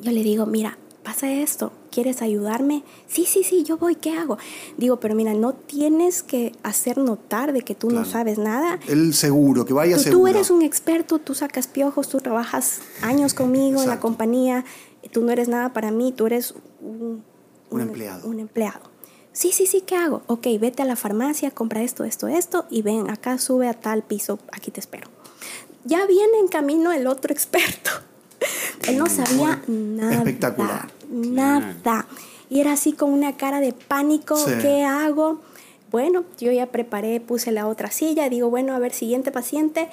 Yo le digo, mira, pasa esto, ¿quieres ayudarme? Sí, sí, sí, yo voy, ¿qué hago? Digo, pero mira, no tienes que hacer notar de que tú no sabes nada. Él seguro, que vaya Tú, seguro. tú eres un experto, tú sacas piojos, tú trabajas años conmigo en la compañía, tú no eres nada para mí, tú eres un, Un empleado. Un empleado. Sí, sí, sí, ¿qué hago? Ok, vete a la farmacia, compra esto, esto, esto y ven, acá sube a tal piso, aquí te espero. ya viene en camino el otro experto. Él no sabía nada. Espectacular. Nada. Y era así con una cara de pánico, Sí. ¿qué hago? Bueno, yo ya preparé, puse la otra silla, digo, bueno, a ver, siguiente paciente.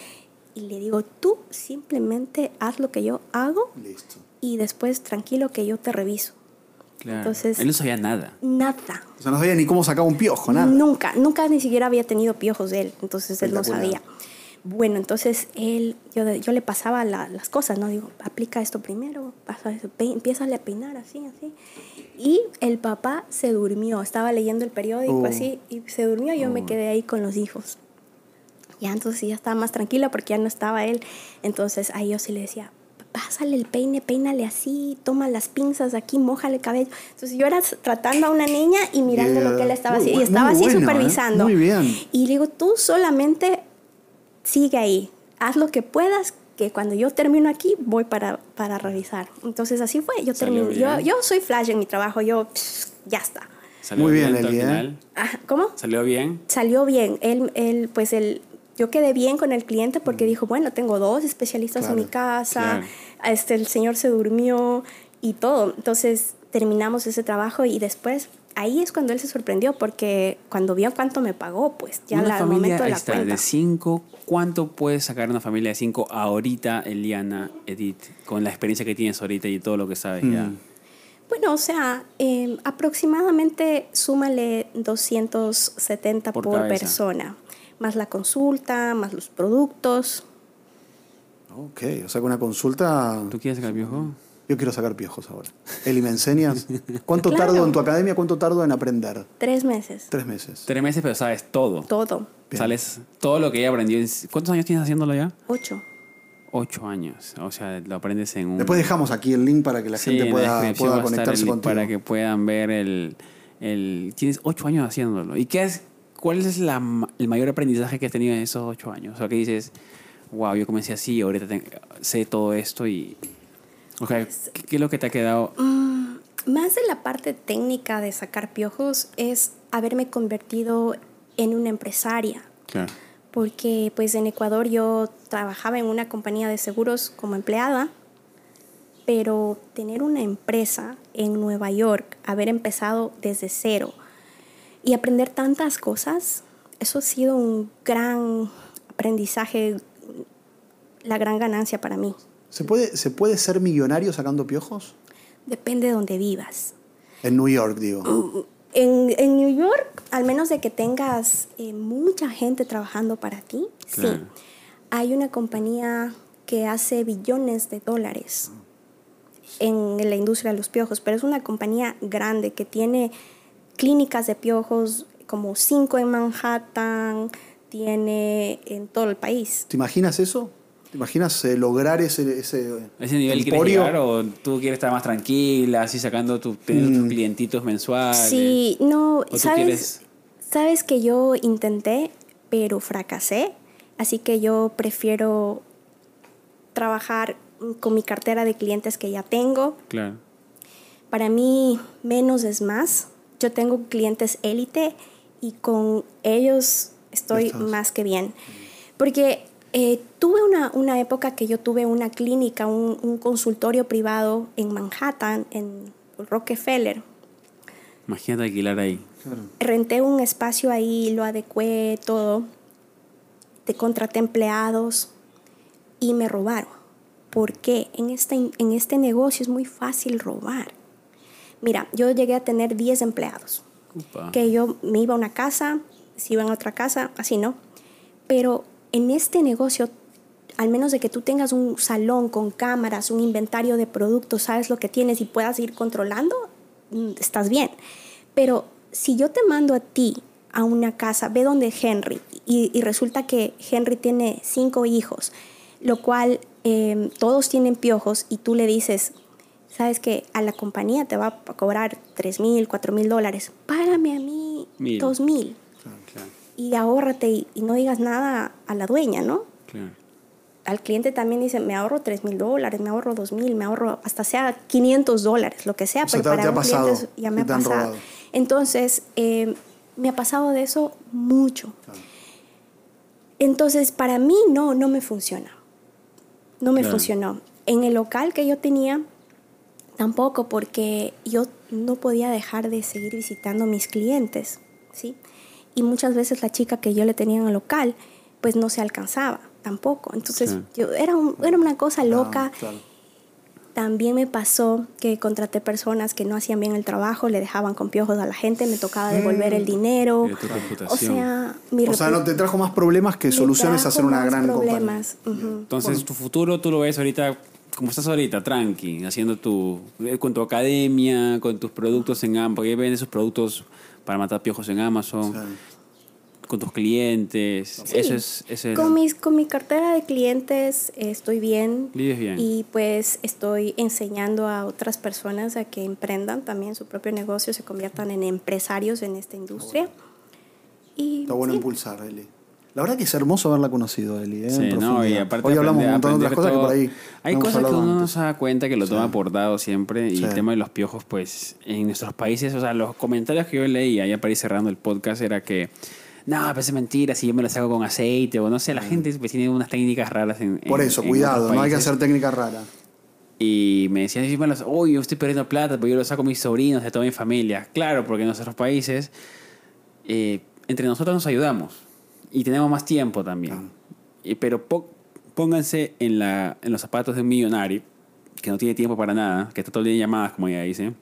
Y le digo, tú simplemente haz lo que yo hago Listo. y después tranquilo que yo te reviso. Claro. Entonces- Él no sabía nada. Nada. O sea, no sabía ni cómo sacaba un piojo, nada. Nunca, nunca ni siquiera había tenido piojos él, entonces él no sabía. Bueno, entonces él, yo, yo le pasaba la- las cosas, ¿no? Digo, aplica esto primero, pasa eso, pe, empieza a peinar así, así. Y el papá se durmió, estaba leyendo el periódico Oh. así, y se durmió, yo me Oh. quedé ahí con los hijos. Ya entonces ya estaba más tranquila porque ya no estaba él. Entonces ahí yo sí le decía, pásale el peine, peínale así, toma las pinzas aquí, mójale el cabello. Entonces yo era tratando a una niña y mirando Yeah. lo que él estaba haciendo. Y estaba así bueno, ¿eh? supervisando. Muy bien. Y le digo, tú solamente sigue ahí, haz lo que puedas, que cuando yo termino aquí voy para, para revisar. Entonces así fue, yo terminé. Yo, soy flash en mi trabajo, yo pss, ya está. Salió Muy bien, todo al Eli, ¿eh? ¿Cómo? Salió bien. salió bien. Él, él, pues él, yo quedé bien con el cliente porque dijo, bueno, tengo dos especialistas en mi casa, claro. este, el señor se durmió y todo. Entonces terminamos ese trabajo y después ahí es cuando él se sorprendió porque cuando vio cuánto me pagó, pues ya una la- familia momento de ahí la está, cuenta. de cinco. ¿Cuánto puede sacar una familia de cinco ahorita, Eliana, Edith, con la experiencia que tienes ahorita y todo lo que sabes ya? Mm. Bueno, o sea, eh, aproximadamente súmale 270 Por por, persona, más la consulta, más los productos. Ok, o sea que una consulta. ¿Tú quieres sacar viejo? Yo quiero sacar piojos ahora. Eli, ¿me enseñas? ¿Cuánto Claro. tardo en tu academia? ¿Cuánto tardo en aprender? Tres meses, Tres meses. Tres meses, pero sabes todo. todo, Bien. Sales todo lo que ella aprendió. en- ¿Cuántos años tienes haciéndolo ya? ocho. Ocho años. O sea, lo aprendes en un. Después dejamos aquí el link para que la Sí, gente la pueda, pueda conectarse contigo. para que puedan ver el, el- Tienes ocho años haciéndolo. ¿Y qué es, cuál es la el mayor aprendizaje que has tenido en esos ocho años? O sea, que dices, wow, yo comencé así, ahorita sé todo esto y... ¿qué, qué es lo que te ha quedado? Mm, más de la parte técnica de sacar piojos es haberme convertido en una empresaria. Claro. Porque pues en Ecuador yo trabajaba en una compañía de seguros como empleada, pero tener una empresa en Nueva York, haber empezado desde cero y aprender tantas cosas, eso ha sido un gran aprendizaje, la gran ganancia para mí. ¿Se puede, ¿Se puede ser millonario sacando piojos? Depende de donde vivas. En New York, digo. En, en New York, al menos de que tengas eh, mucha gente trabajando para ti, Claro. sí. Hay una compañía que hace billones de dólares en la industria de los piojos, pero es una compañía grande que tiene clínicas de piojos como cinco en Manhattan, tiene en todo el país. ¿Te imaginas eso? ¿Te imaginas eh, lograr ese, ese, ¿A ese nivel llegar o tú quieres estar más tranquila, así sacando tu, teniendo Mm. tus clientitos mensuales? Sí, no, sabes, quieres- sabes que yo intenté, pero fracasé, así que yo prefiero trabajar con mi cartera de clientes que ya tengo. Claro. Para mí, menos es más. Yo tengo clientes élite y con ellos estoy Estás. más que bien. Porque eh, tuve una, una época que yo tuve una clínica, un, un consultorio privado en Manhattan, en Rockefeller. Imagínate alquilar ahí. Claro. renté un espacio ahí, lo adecué, todo. Te contraté empleados y me robaron. ¿Por qué? En este, en este negocio es muy fácil robar. Mira, yo llegué a tener 10 empleados. Upa. Que yo me iba a una casa, si iba a otra casa, así no. Pero en este negocio, al menos de que tú tengas un salón con cámaras, un inventario de productos, sabes lo que tienes y puedas ir controlando, mm, estás bien. Pero si yo te mando a ti a una casa, ve donde Henry, y, y resulta que Henry tiene cinco hijos, lo cual eh, todos tienen piojos, y tú le dices, sabes que a la compañía te va a cobrar 3 mil, 4 mil dólares, págame a mí Mil. 2 mil y ahórrate y, y no digas nada a la dueña, ¿no? claro. Al cliente también dice, me ahorro 3 mil dólares, me ahorro 2 mil, me ahorro hasta sea 500 dólares, lo que sea, O sea, pero te- para un cliente ya me ha pasado. robado. Entonces, eh, me ha pasado de eso mucho. Entonces, para mí no, no me funciona. no me Claro. funcionó. En el local que yo tenía, tampoco, porque yo no podía dejar de seguir visitando a mis clientes, ¿sí? Y muchas veces la chica que yo le tenía en el local, pues no se alcanzaba tampoco. Entonces, Sí. yo, era, un- era una cosa loca. Ah, claro. También me pasó que contraté personas que no hacían bien el trabajo, le dejaban con piojos a la gente, me tocaba devolver el dinero. O sea, mi O sea, no te trajo más problemas que soluciones a ser una más gran compañía. problemas. Ujú. Entonces, tu futuro tú lo ves ahorita, como estás ahorita, tranqui, haciendo tu. eh, con tu academia, con tus productos en Amazon, porque vendes sus productos para matar piojos en Amazon, Sí. con tus clientes. Sí. Eso es. Eso es Con, mis, con mi cartera de clientes eh, estoy bien. Vives bien. Y pues estoy enseñando a otras personas a que emprendan también su propio negocio, se conviertan en empresarios en esta industria. Y Está bueno sí, impulsar, Eli. La verdad que es hermoso haberla conocido, Eli. ¿eh? Sí, En no, y aparte Hoy hablamos un aprender- montón de otras cosas que por ahí. Hay cosas que uno no se da cuenta que lo Sí. toma por dado siempre. Y Sí. el tema de los piojos, pues, en nuestros países, o sea, los comentarios que yo leía ya para ir cerrando el podcast era que. No, pues es mentira, si yo me lo saco con aceite o no sé, la gente pues, tiene unas técnicas raras en. Por eso, en cuidado, no hay que hacer técnica rara. Y me decían, "Sí, me los- uy, yo estoy perdiendo plata porque yo lo saco a mis sobrinos, de toda mi familia. Claro, porque en nuestros países, eh, entre nosotros nos ayudamos y tenemos más tiempo también. Y- pero po- pónganse en, la, en los zapatos de un millonario que no tiene tiempo para nada, que está todo el día en llamadas, como ella dice,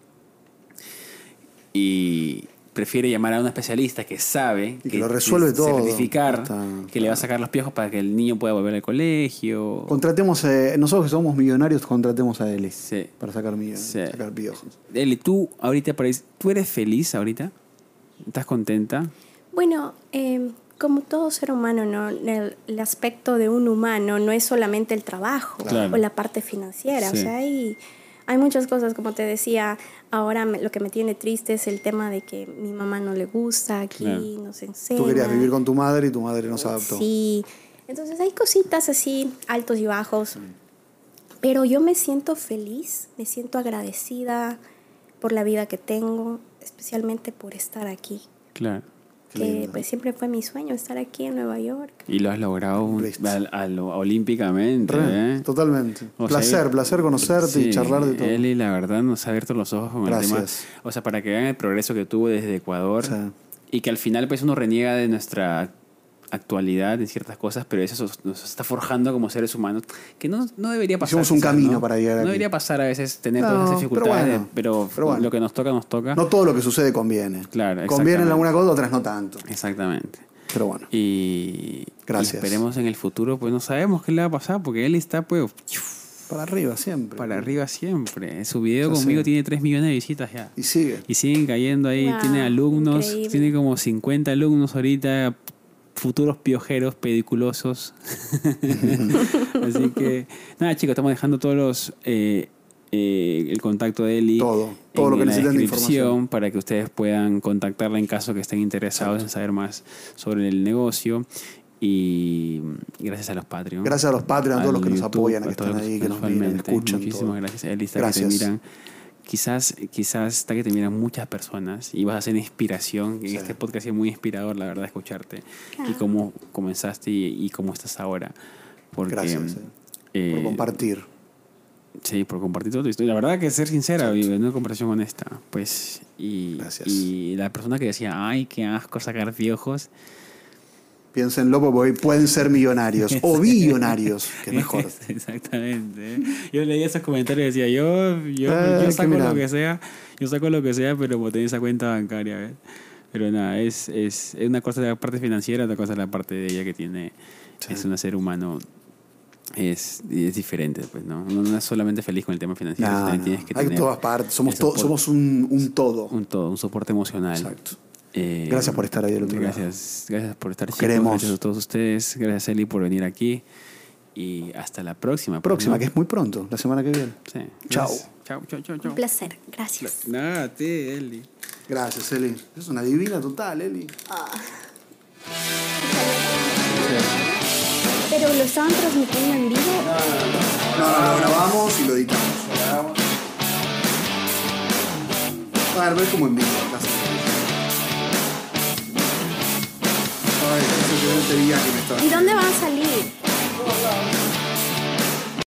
y prefiere llamar a un especialista que sabe Y que lo resuelve todo. certificar Está- que le va a sacar los piojos para que el niño pueda volver al colegio. Contratemos, eh, nosotros que somos millonarios, contratemos a Eli. Sí. Para sacar millones, Sí. sacar piojos. Eli, tú ahorita ¿tú eres feliz ahorita? ¿Estás contenta? Bueno, eh, como todo ser humano, ¿no? el, el aspecto de un humano no es solamente el trabajo Claro. o la parte financiera. Sí. O sea, hay, hay muchas cosas, como te decía, ahora me- lo que me tiene triste es el tema de que mi mamá no le gusta aquí, Claro. nos enseña. Tú querías vivir con tu madre y tu madre no se adaptó. Sí, entonces hay cositas así, altos y bajos. Pero yo me siento feliz, me siento agradecida por la vida que tengo, especialmente por estar aquí. Claro. Que pues siempre fue mi sueño estar aquí en Nueva York. Y lo has logrado al- al- olímpicamente. Re, ¿eh? Totalmente. O sea, placer, yo- placer conocerte y Sí, charlar de todo. Eli, la verdad, nos ha abierto los ojos con el tema. Gracias. O sea, para que vean el progreso que tuvo desde Ecuador Sí. y que al final, pues, uno reniega de nuestra actualidad en ciertas cosas, pero eso nos- está forjando como seres humanos, que no, no debería pasar. Hicimos un quizás, camino ¿no? para llegar No aquí. debería pasar a veces tener No, todas esas pero dificultades, bueno, pero, pero bueno. lo que nos toca, nos toca. No todo lo que sucede conviene. Claro, Conviene en alguna cosa, otras no tanto. Exactamente. Pero bueno. Y, Gracias. y esperemos en el futuro, pues no sabemos qué le va a pasar, porque él está pues Para arriba siempre. para arriba siempre. Su video Ya conmigo sé. tiene 3 millones de visitas ya. Y sigue. Y siguen cayendo ahí, Wow, tiene alumnos, increíble. tiene como 50 alumnos ahorita, futuros piojeros pediculosos. Así que, nada chicos, estamos dejando todos los... eh, eh, el contacto de Eli Todo, todo lo que en la necesiten de descripción información. para que ustedes puedan contactarla en caso que estén interesados en saber más sobre el negocio y gracias a los Patreon Gracias a los Patreon, a todos los que nos apoyan, que están ahí, que nos miran, escuchan. Muchísimas todo. gracias, Eli. Que Gracias. te miran. Quizás, quizás está que te miran muchas personas y vas a ser inspiración. Sí. este podcast es muy inspirador, la verdad, escucharte. Y Ah. cómo comenzaste y, y cómo estás ahora. Porque, Gracias, eh, eh, por compartir. Sí, por compartir toda tu historia. La verdad que ser sincera y en una conversación honesta. Pues, y, Gracias. y la persona que decía, ay, qué asco sacar piojos. Piénsenlo porque pueden ser millonarios o billonarios, que mejor. Exactamente. Yo leía esos comentarios y decía, yo, yo, Eh, yo que saco mira. lo que sea, yo saco lo que sea, pero como tenés esa cuenta bancaria, ¿ves? Pero nada, es, es, es una cosa de la parte financiera, otra cosa de la parte de ella que tiene, Sí. es un ser humano, es, es diferente, pues, ¿no? Uno no es solamente feliz con el tema financiero, No, también no. tienes que Hay tener todas partes, somos, to- somos un, un todo. un todo, un soporte emocional. Exacto. Eh, Gracias por estar ahí del otro lado. gracias, Gracias por estar queremos. Gracias a todos ustedes. Gracias, Eli, por venir aquí. Y hasta la próxima. pues, Próxima, ¿no? que es muy pronto, la semana que viene. Sí. Chao. Chao, chao, chao, chao. Un placer, gracias. Nada, a ti, Eli. Gracias, Eli. Es una divina total, Eli. Pero lo estaban transmitiendo en vivo. No, no, lo grabamos y lo editamos. A ver, ver como en vivo. acá ¿Y dónde van a salir?